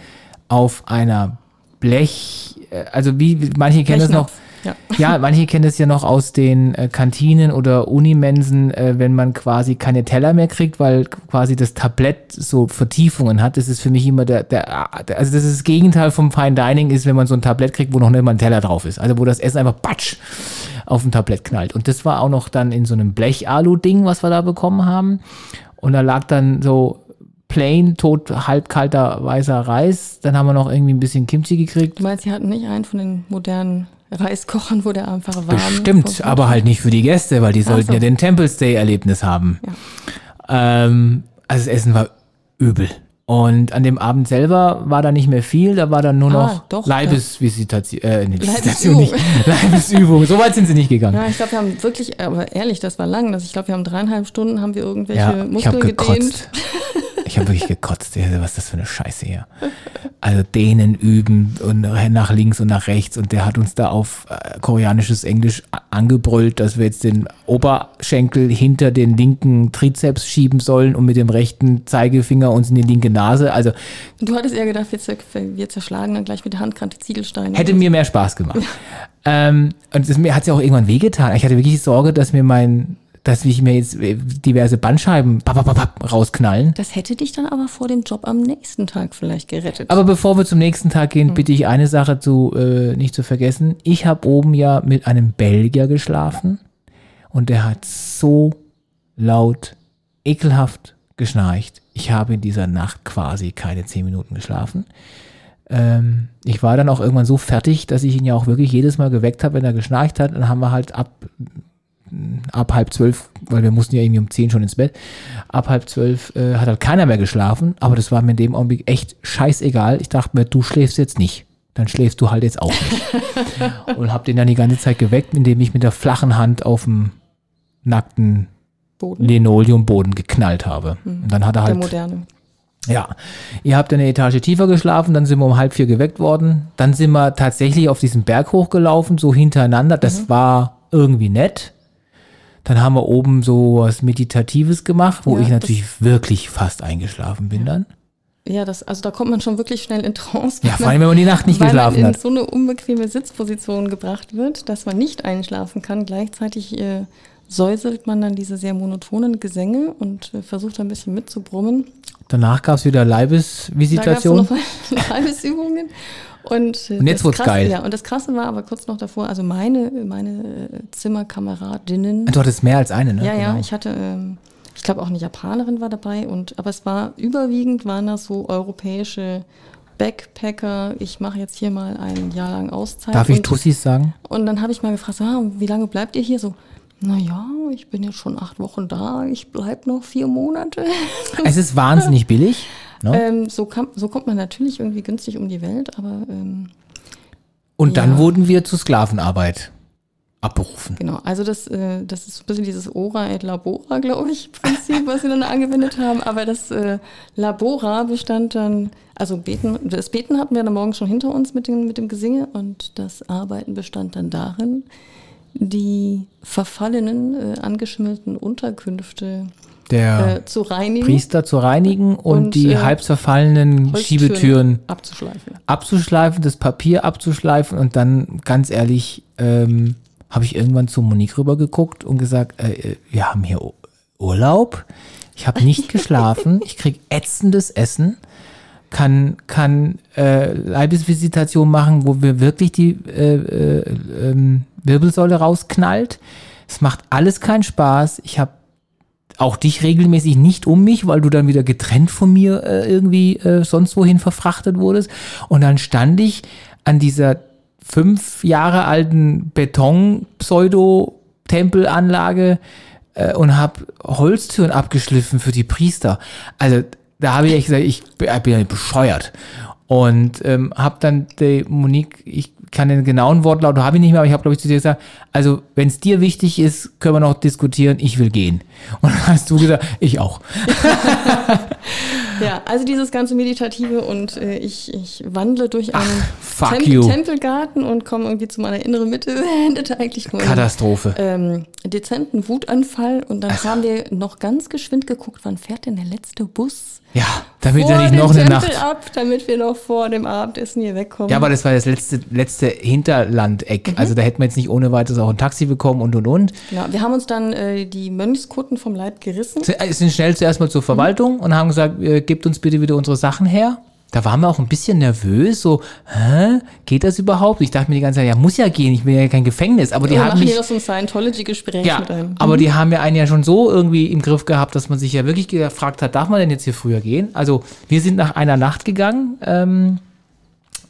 auf einer Blech, äh, also wie, manche kennen das noch, ja. ja, manche kennen das ja noch aus den äh, Kantinen oder Unimensen, äh, wenn man quasi keine Teller mehr kriegt, weil quasi das Tablett so Vertiefungen hat. Das ist für mich immer der, der, der also das ist das Gegenteil vom Fine Dining ist, wenn man so ein Tablett kriegt, wo noch nicht mal ein Teller drauf ist. Also wo das Essen einfach batsch auf ein Tablett knallt. Und das war auch noch dann in so einem Blech-Alu-Ding, was wir da bekommen haben. Und da lag dann so plain, tot, halb kalter weißer Reis. Dann haben wir noch irgendwie ein bisschen Kimchi gekriegt. Du meinst, sie hatten nicht einen von den modernen Reiskochern, wo der einfach warm Bestimmt, vom- aber halt nicht für die Gäste, weil die Ach sollten so. ja den Temple Stay Erlebnis haben. Ähm, also das Essen war übel. Und an dem Abend selber war da nicht mehr viel, da war dann nur Ah, noch doch, Leibesvisitation, äh, nee, Visitation nicht, Leibesübung. Leibesübung. So weit sind sie nicht gegangen. Ja, ich glaube, wir haben wirklich, aber ehrlich, das war lang. Also ich glaube, wir haben dreieinhalb Stunden, haben wir irgendwelche Ja, ich Muskeln gedehnt. Ich habe wirklich gekotzt. Was ist das für eine Scheiße hier? Also dehnen üben und nach links und nach rechts und der hat uns da auf äh, koreanisches Englisch angebrüllt, dass wir jetzt den Oberschenkel hinter den linken Trizeps schieben sollen und mit dem rechten Zeigefinger uns in die linke Nase. Also Du hattest eher gedacht, wir, zer wir zerschlagen dann gleich mit der Handkante Ziegelsteine. hätte mir mehr Spaß gemacht. ähm, und das, mir hat es ja auch irgendwann wehgetan. Ich hatte wirklich Sorge, dass mir mein, dass ich mir jetzt äh, diverse Bandscheiben rausknallen. das hätte dich dann aber vor dem Job am nächsten Tag vielleicht gerettet. Aber bevor wir zum nächsten Tag gehen, bitte ich eine Sache zu, äh, nicht zu vergessen. Ich habe oben ja mit einem Belgier geschlafen und der hat so laut, ekelhaft geschnarcht. Ich habe in dieser Nacht quasi keine zehn Minuten geschlafen. Ähm, ich war dann auch irgendwann so fertig, dass ich ihn ja auch wirklich jedes Mal geweckt habe, wenn er geschnarcht hat. Dann haben wir halt ab, ab halb zwölf, weil wir mussten ja irgendwie um zehn schon ins Bett, ab halb zwölf äh, hat halt keiner mehr geschlafen, aber das war mir in dem Augenblick echt scheißegal. Ich dachte mir, du schläfst jetzt nicht. Dann schläfst du halt jetzt auch nicht. Und hab den dann die ganze Zeit geweckt, indem ich mit der flachen Hand auf dem nackten Boden, Linoleumboden geknallt habe. Und dann hat er der halt moderne. ja, ihr habt eine Etage tiefer geschlafen, dann sind wir um halb vier geweckt worden. Dann sind wir tatsächlich auf diesen Berg hochgelaufen, so hintereinander. Das Mhm. war irgendwie nett. Dann haben wir oben so was Meditatives gemacht, wo Ja, ich natürlich wirklich fast eingeschlafen bin dann. Ja, das, also da kommt man schon wirklich schnell in Trance. Ja, weil vor allem, wenn man die Nacht nicht weil geschlafen man in hat. so eine unbequeme Sitzposition gebracht wird, dass man nicht einschlafen kann. Gleichzeitig äh, säuselt man dann diese sehr monotonen Gesänge und äh, versucht ein bisschen mitzubrummen. Danach gab es wieder Da gab es Leibesvisitation. noch Leibesübungen. Und, Und jetzt das wird's Krasse- geil. Ja, und das Krasse war aber kurz noch davor, also meine, meine Zimmerkameradinnen. Du hattest mehr als eine, ne? Ja, ja, Genau. ich hatte, ähm, ich glaube auch eine Japanerin war dabei und aber es war überwiegend waren das so europäische Backpacker, ich mache jetzt hier mal ein Jahr lang Auszeit. Darf ich und, Tussis sagen? und dann habe ich mal gefragt, ah, wie lange bleibt ihr hier? So, naja, ich bin jetzt schon acht Wochen da, ich bleib noch vier Monate. Es ist wahnsinnig billig. Ne? ähm, so, kam, so kommt man natürlich irgendwie günstig um die Welt, aber ähm, Und dann ja. wurden wir zur Sklavenarbeit abberufen. genau, also das, äh, das ist so ein bisschen dieses Ora et Labora, glaube ich, Prinzip, was sie dann angewendet haben. Aber das äh, Labora bestand dann, also Beten, das Beten hatten wir dann morgens schon hinter uns mit dem, mit dem Gesinge und das Arbeiten bestand dann darin, die verfallenen, äh, angeschimmelten Unterkünfte Der äh, zu reinigen. Priester zu reinigen und, Und, die äh, halb zerfallenen Schiebetüren abzuschleifen. abzuschleifen, das Papier abzuschleifen und dann, ganz ehrlich, ähm, habe ich irgendwann zu Monique rübergeguckt und gesagt, äh, äh, wir haben hier Urlaub, ich habe nicht geschlafen, ich krieg ätzendes Essen, kann, kann äh, Leibesvisitation machen, wo wir wirklich die äh, äh, ähm, Wirbelsäule rausknallt. Es macht alles keinen Spaß. Ich habe auch dich regelmäßig nicht um mich, weil du dann wieder getrennt von mir äh, irgendwie äh, sonst wohin verfrachtet wurdest. Und dann stand ich an dieser fünf Jahre alten Beton-Pseudo-Tempelanlage äh, und habe Holztüren abgeschliffen für die Priester. Also da habe ich gesagt, ich bin bescheuert. Und ähm, habe dann die Monique, ich kann den genauen Wortlaut, habe ich nicht mehr, aber ich habe, glaube ich, zu dir gesagt, also wenn es dir wichtig ist, können wir noch diskutieren, ich will gehen. Und dann hast du gesagt, ich auch. Ja, also dieses ganze Meditative und äh, ich, ich wandle durch einen fuck Tem. Tempelgarten und komme irgendwie zu meiner inneren Mitte, endete eigentlich nur Katastrophe. ähm, dezenten Wutanfall und dann haben wir noch ganz geschwind geguckt, wann fährt denn der letzte Bus Ja, damit vor er nicht noch eine Tempel Nacht. ab, damit wir noch vor dem Abendessen hier wegkommen. Ja, aber das war das letzte, letzte Hinterlandeck. Mhm. Also da hätten wir jetzt nicht ohne weiteres auch ein Taxi bekommen und und und. ja, wir haben uns dann äh, die Mönchskutten vom Leib gerissen. Zu- äh, sind schnell zuerst mal zur Verwaltung und haben gesagt, äh, gebt uns bitte wieder unsere Sachen her. Da waren wir auch ein bisschen nervös, so, hä, geht das überhaupt? Ich dachte mir die ganze Zeit, ja, muss ja gehen, ich bin ja kein Gefängnis, aber die wir haben mich, hier so ein Scientology-Gespräch ja, mit einem. aber die haben ja einen ja schon so irgendwie im Griff gehabt, dass man sich ja wirklich gefragt hat, darf man denn jetzt hier früher gehen? Also wir sind nach einer Nacht gegangen ähm,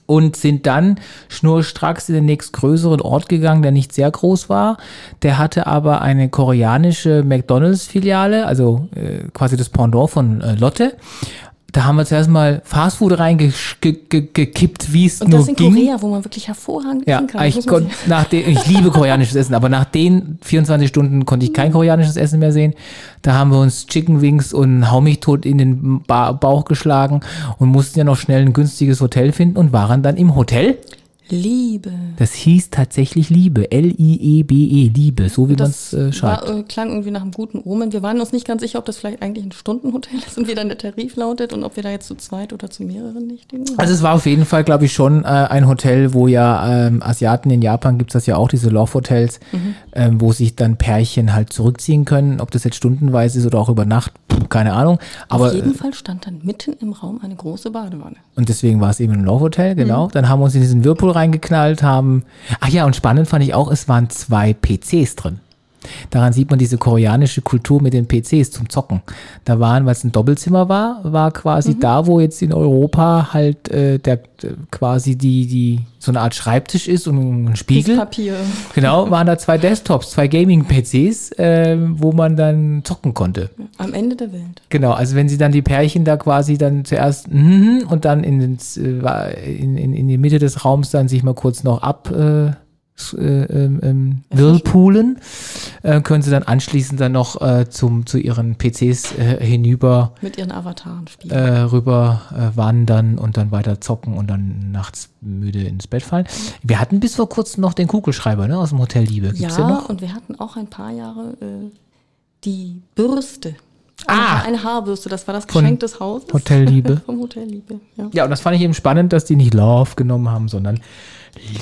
und sind dann schnurstracks in den nächstgrößeren Ort gegangen, der nicht sehr groß war. Der hatte aber eine koreanische McDonalds-Filiale, also äh, quasi das Pendant von äh, Lotte. Da haben wir zuerst mal Fastfood reingekippt, wie es Und nur das in ging. Korea, wo man wirklich hervorragend Ja, essen kann. Ich, konnt, nach den, ich liebe koreanisches Essen, aber nach den 24 Stunden konnte ich kein koreanisches Essen mehr sehen. Da haben wir uns Chicken Wings und Hau mich tot in den ba Bauch geschlagen und mussten ja noch schnell ein günstiges Hotel finden und waren dann im Hotel. Liebe. Das hieß tatsächlich Liebe. L-I-E-B-E, Liebe, so wie man es Das äh, schreibt. war, äh, klang irgendwie nach einem guten Omen. Wir waren uns nicht ganz sicher, ob das vielleicht eigentlich ein Stundenhotel ist und wie dann der Tarif lautet und ob wir da jetzt zu zweit oder zu mehreren nächtigen. Also es war auf jeden Fall, glaube ich, schon äh, ein Hotel, wo ja ähm, Asiaten in Japan gibt es das ja auch, diese Love-Hotels, Mhm. ähm, wo sich dann Pärchen halt zurückziehen können. Ob das jetzt stundenweise ist oder auch über Nacht, pff, keine Ahnung. Aber Auf jeden Fall stand dann mitten im Raum eine große Badewanne. und deswegen war es eben ein Love-Hotel, Mhm. genau. Dann haben wir uns in diesen Whirlpool reingeknallt, haben. Ach ja, und spannend fand ich auch, es waren zwei PCs drin. Daran sieht man diese koreanische Kultur mit den PCs zum Zocken. Da waren, weil es ein Doppelzimmer war, war quasi Mhm. da, wo jetzt in Europa halt äh, der äh, quasi die, die so eine Art Schreibtisch ist und ein Spiegel. Papier. Genau, waren da zwei Desktops, zwei Gaming-PCs, ähm, wo man dann zocken konnte. Am Ende der Welt. Genau, also wenn sie dann die Pärchen da quasi dann zuerst mhm und dann in, ins, äh, in, in, in die Mitte des Raums dann sich mal kurz noch ab äh, äh, ähm, ähm, whirlpoolen, äh, können sie dann anschließend dann noch äh, zum, zu ihren PCs äh, hinüber Mit ihren Avataren spielen. äh, rüber äh, wandern und dann weiter zocken und dann nachts müde ins Bett fallen. Wir hatten bis vor kurzem noch den Kugelschreiber ne, aus dem Hotel Liebe. Gibt's ja, noch? und wir hatten auch ein paar Jahre die Bürste. Ah. Eine, Haar- eine Haarbürste, das war das Geschenk des Hauses. Hotel Liebe. Vom Hotel Liebe, ja. Ja, und das fand ich eben spannend, dass die nicht Love genommen haben, sondern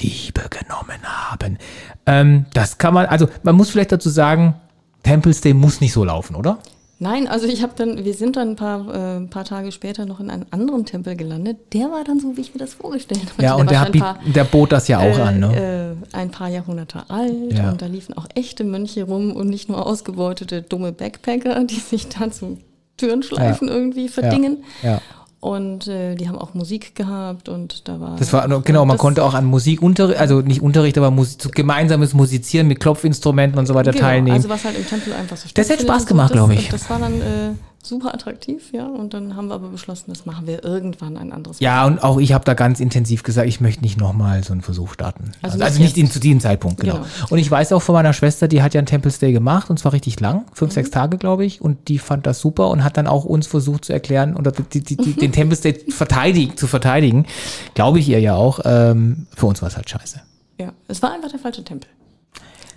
Liebe genommen haben. Ähm, das kann man, also man muss vielleicht dazu sagen, Temple's Day muss nicht so laufen, oder? Nein, also ich habe dann, wir sind dann ein paar, äh, ein paar Tage später noch in einem anderen Tempel gelandet. Der war dann so, wie ich mir das vorgestellt habe. Ja, und der, ein paar, der bot das ja auch an, ne? äh, ein paar Jahrhunderte alt Ja. und da liefen auch echte Mönche rum und nicht nur ausgebeutete dumme Backpacker, die sich da zu Türenschleifen irgendwie verdingen. Ja. Und äh, die haben auch Musik gehabt und da war. Das war, genau, man konnte auch an Musikunterricht, also nicht Unterricht, aber Musik, gemeinsames Musizieren mit Klopfinstrumenten und so weiter genau, teilnehmen. Also was halt im Tempel einfach so Das hätte stattfindet Spaß gemacht, Das- glaub ich. Das war dann äh, super attraktiv, ja. Und dann haben wir aber beschlossen, das machen wir irgendwann ein anderes Mal. ja, und auch ich habe da ganz intensiv gesagt, ich möchte nicht nochmal so einen Versuch starten. Also, Also also, nicht in, zu diesem Zeitpunkt, genau. Genau. Und ich weiß auch von meiner Schwester, die hat ja einen Temple Stay gemacht und zwar richtig lang, fünf, Mhm. sechs Tage, glaube ich. Und die fand das super und hat dann auch uns versucht zu erklären oder die, die, die, den Temple Stay verteidigen, zu verteidigen. Glaube ich ihr ja auch. Ähm, für uns war es halt scheiße. Ja, es war einfach der falsche Tempel.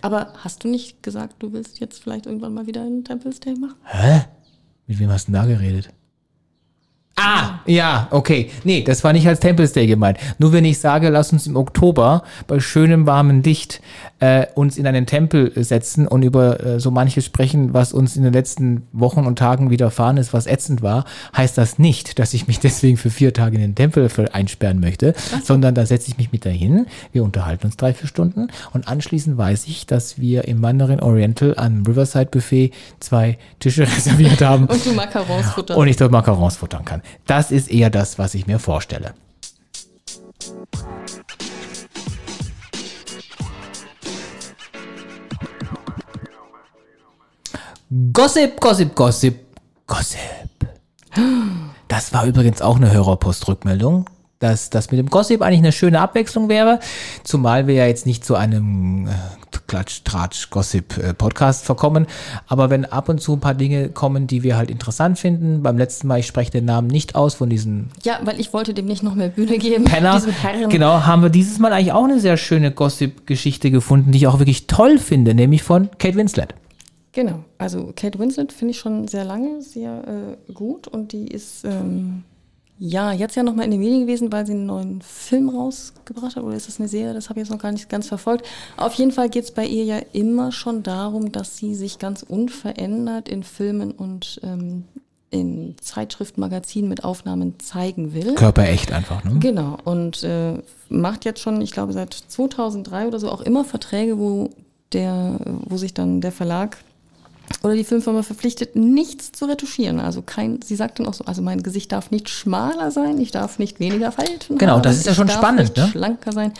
Aber hast du nicht gesagt, du willst jetzt vielleicht irgendwann mal wieder einen Temple Stay machen? Hä? Mit wem hast du denn da geredet? Ah, ja, okay. Nee, das war nicht als Temple Stay gemeint. Nur wenn ich sage, lass uns im Oktober bei schönem warmen Licht äh, uns in einen Tempel setzen und über äh, so manches sprechen, was uns in den letzten Wochen und Tagen widerfahren ist, was ätzend war, heißt das nicht, dass ich mich deswegen für vier Tage in den Tempel einsperren möchte, sondern da setze ich mich mit dahin. Wir unterhalten uns drei, vier Stunden und anschließend weiß ich, dass wir im Mandarin Oriental am Riverside Buffet zwei Tische reserviert haben Und du Macarons futterst. und ich dort Macarons futtern kann. Das ist eher das, was ich mir vorstelle. Gossip, Gossip, Gossip, Gossip. Das war übrigens auch eine Hörerpostrückmeldung, dass das mit dem Gossip eigentlich eine schöne Abwechslung wäre, zumal wir ja jetzt nicht zu einem äh, Klatsch, Tratsch, Gossip äh, Podcast verkommen, aber wenn ab und zu ein paar Dinge kommen, die wir halt interessant finden, beim letzten Mal, ich spreche den Namen nicht aus von diesen ja, weil ich wollte dem nicht noch mehr Bühne geben. Penner, genau, haben wir dieses Mal eigentlich auch eine sehr schöne Gossip-Geschichte gefunden, die ich auch wirklich toll finde, nämlich von Kate Winslet. Genau, also Kate Winslet finde ich schon sehr lange sehr äh, gut und die ist ähm, ja jetzt ja nochmal in den Medien gewesen, weil sie einen neuen Film rausgebracht hat oder ist das eine Serie, das habe ich jetzt noch gar nicht ganz verfolgt. Auf jeden Fall geht es bei ihr ja immer schon darum, dass sie sich ganz unverändert in Filmen und ähm, in Zeitschriften, Magazinen mit Aufnahmen zeigen will. Körperecht einfach, ne? Genau, und äh, macht jetzt schon, ich glaube, seit 2003 oder so auch immer Verträge, wo, der, wo sich dann der Verlag oder die Filmfirma verpflichtet, nichts zu retuschieren. Also kein, sie sagt dann auch so, also mein Gesicht darf nicht schmaler sein, ich darf nicht weniger Falten Genau, das ist ja schon darf spannend, nicht ne? schlanker sein.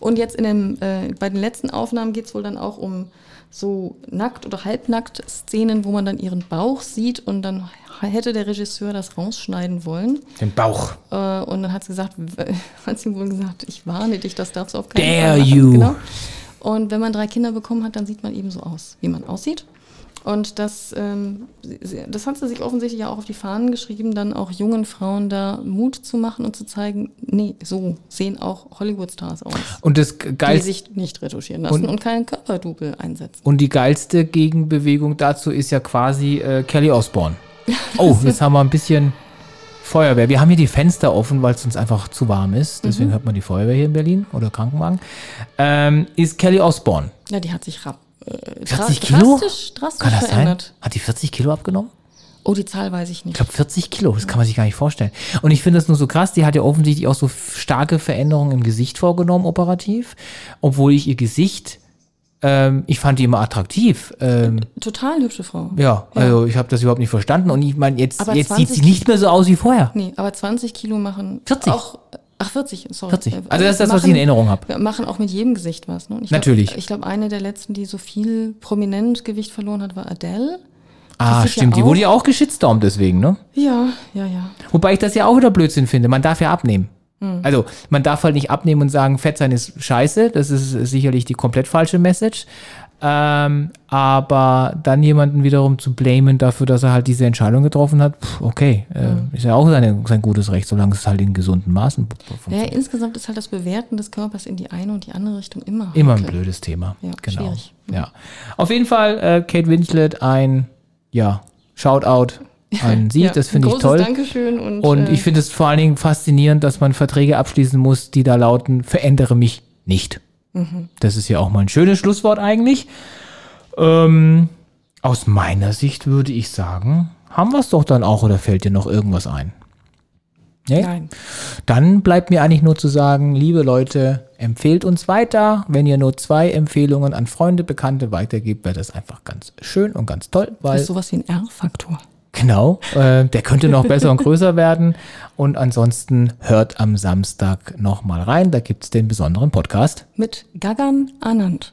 Und jetzt in dem, äh, bei den letzten Aufnahmen geht es wohl dann auch um so nackt oder halbnackt Szenen, wo man dann ihren Bauch sieht und dann hätte der Regisseur das rausschneiden wollen. Den Bauch. Äh, und dann hat sie gesagt, hat sie wohl gesagt, ich warne dich, das darfst du auf keinen Dare Fall machen. you. Genau. Und wenn man drei Kinder bekommen hat, dann sieht man eben so aus, wie man aussieht. Und das, ähm, das hat sie sich offensichtlich ja auch auf die Fahnen geschrieben, dann auch jungen Frauen da Mut zu machen und zu zeigen, nee, so sehen auch Hollywood-Stars aus, Und das die geilste sich nicht retuschieren lassen Und- und, keinen Körperdouble einsetzen. Und die geilste Gegenbewegung dazu ist ja quasi äh, Kelly Osbourne. Oh, jetzt haben wir ein bisschen Feuerwehr. Wir haben hier die Fenster offen, weil es uns einfach zu warm ist. Deswegen Mhm. hört man die Feuerwehr hier in Berlin oder Krankenwagen. Ähm, ist Kelly Osbourne. Ja, die hat sich rap, äh, 40 dra- Kilo? drastisch, drastisch Kann das verändert. sein? Hat die 40 Kilo abgenommen? Oh, die Zahl weiß ich nicht. Ich glaube 40 Kilo, das kann man sich gar nicht vorstellen. Und ich finde das nur so krass, die hat ja offensichtlich auch so starke Veränderungen im Gesicht vorgenommen, operativ. Obwohl ich ihr Gesicht, ähm, ich fand die immer attraktiv. Ähm, Total hübsche Frau. ja, also ich habe das überhaupt nicht verstanden. Und ich meine, jetzt, Aber jetzt sieht 20 sie nicht mehr so aus wie vorher. Nee, aber 20 Kilo machen 40. auch. Ach, 40, sorry. 40. Äh, Also das ist das, was ich in Erinnerung habe. Wir machen auch mit jedem Gesicht was. Ne? Ich Natürlich. Glaub, ich glaube, eine der letzten, die so viel prominent Gewicht verloren hat, war Adele. Ah, sieht ja stimmt. Die wurde ja auch geschitstormt deswegen, ne? Ja, ja, ja. Wobei ich das ja auch wieder Blödsinn finde. Man darf ja abnehmen. Also, man darf halt nicht abnehmen und sagen, Fett sein ist scheiße. Das ist sicherlich die komplett falsche Message. Ähm, aber dann jemanden wiederum zu blamen dafür, dass er halt diese Entscheidung getroffen hat, pff, okay, äh, ist ja auch seine, sein gutes Recht, solange es halt in gesunden Maßen Ja, funktioniert. insgesamt ist halt das Bewerten des Körpers in die eine und die andere Richtung immer. Immer ein blödes Thema. Ja, genau. schwierig. Ja. Auf jeden Fall, äh, Kate Winslet, ein, ja, Shoutout an sie, Ja, das finde ich toll. Dankeschön und, Und äh, ich finde es vor allen Dingen faszinierend, dass man Verträge abschließen muss, die da lauten, verändere mich nicht. Mhm. Das ist ja auch mal ein schönes Schlusswort eigentlich. Ähm, aus meiner Sicht würde ich sagen, haben wir es doch dann auch oder fällt dir noch irgendwas ein? Nee? Nein. Dann bleibt mir eigentlich nur zu sagen, liebe Leute, empfehlt uns weiter. Wenn ihr nur zwei Empfehlungen an Freunde, Bekannte weitergebt, wäre das einfach ganz schön und ganz toll, Das weil ist sowas wie ein R-Faktor. Genau, äh, der könnte noch besser und größer werden. Und ansonsten hört am Samstag nochmal rein. Da gibt es den besonderen Podcast. Mit Gagan Anand.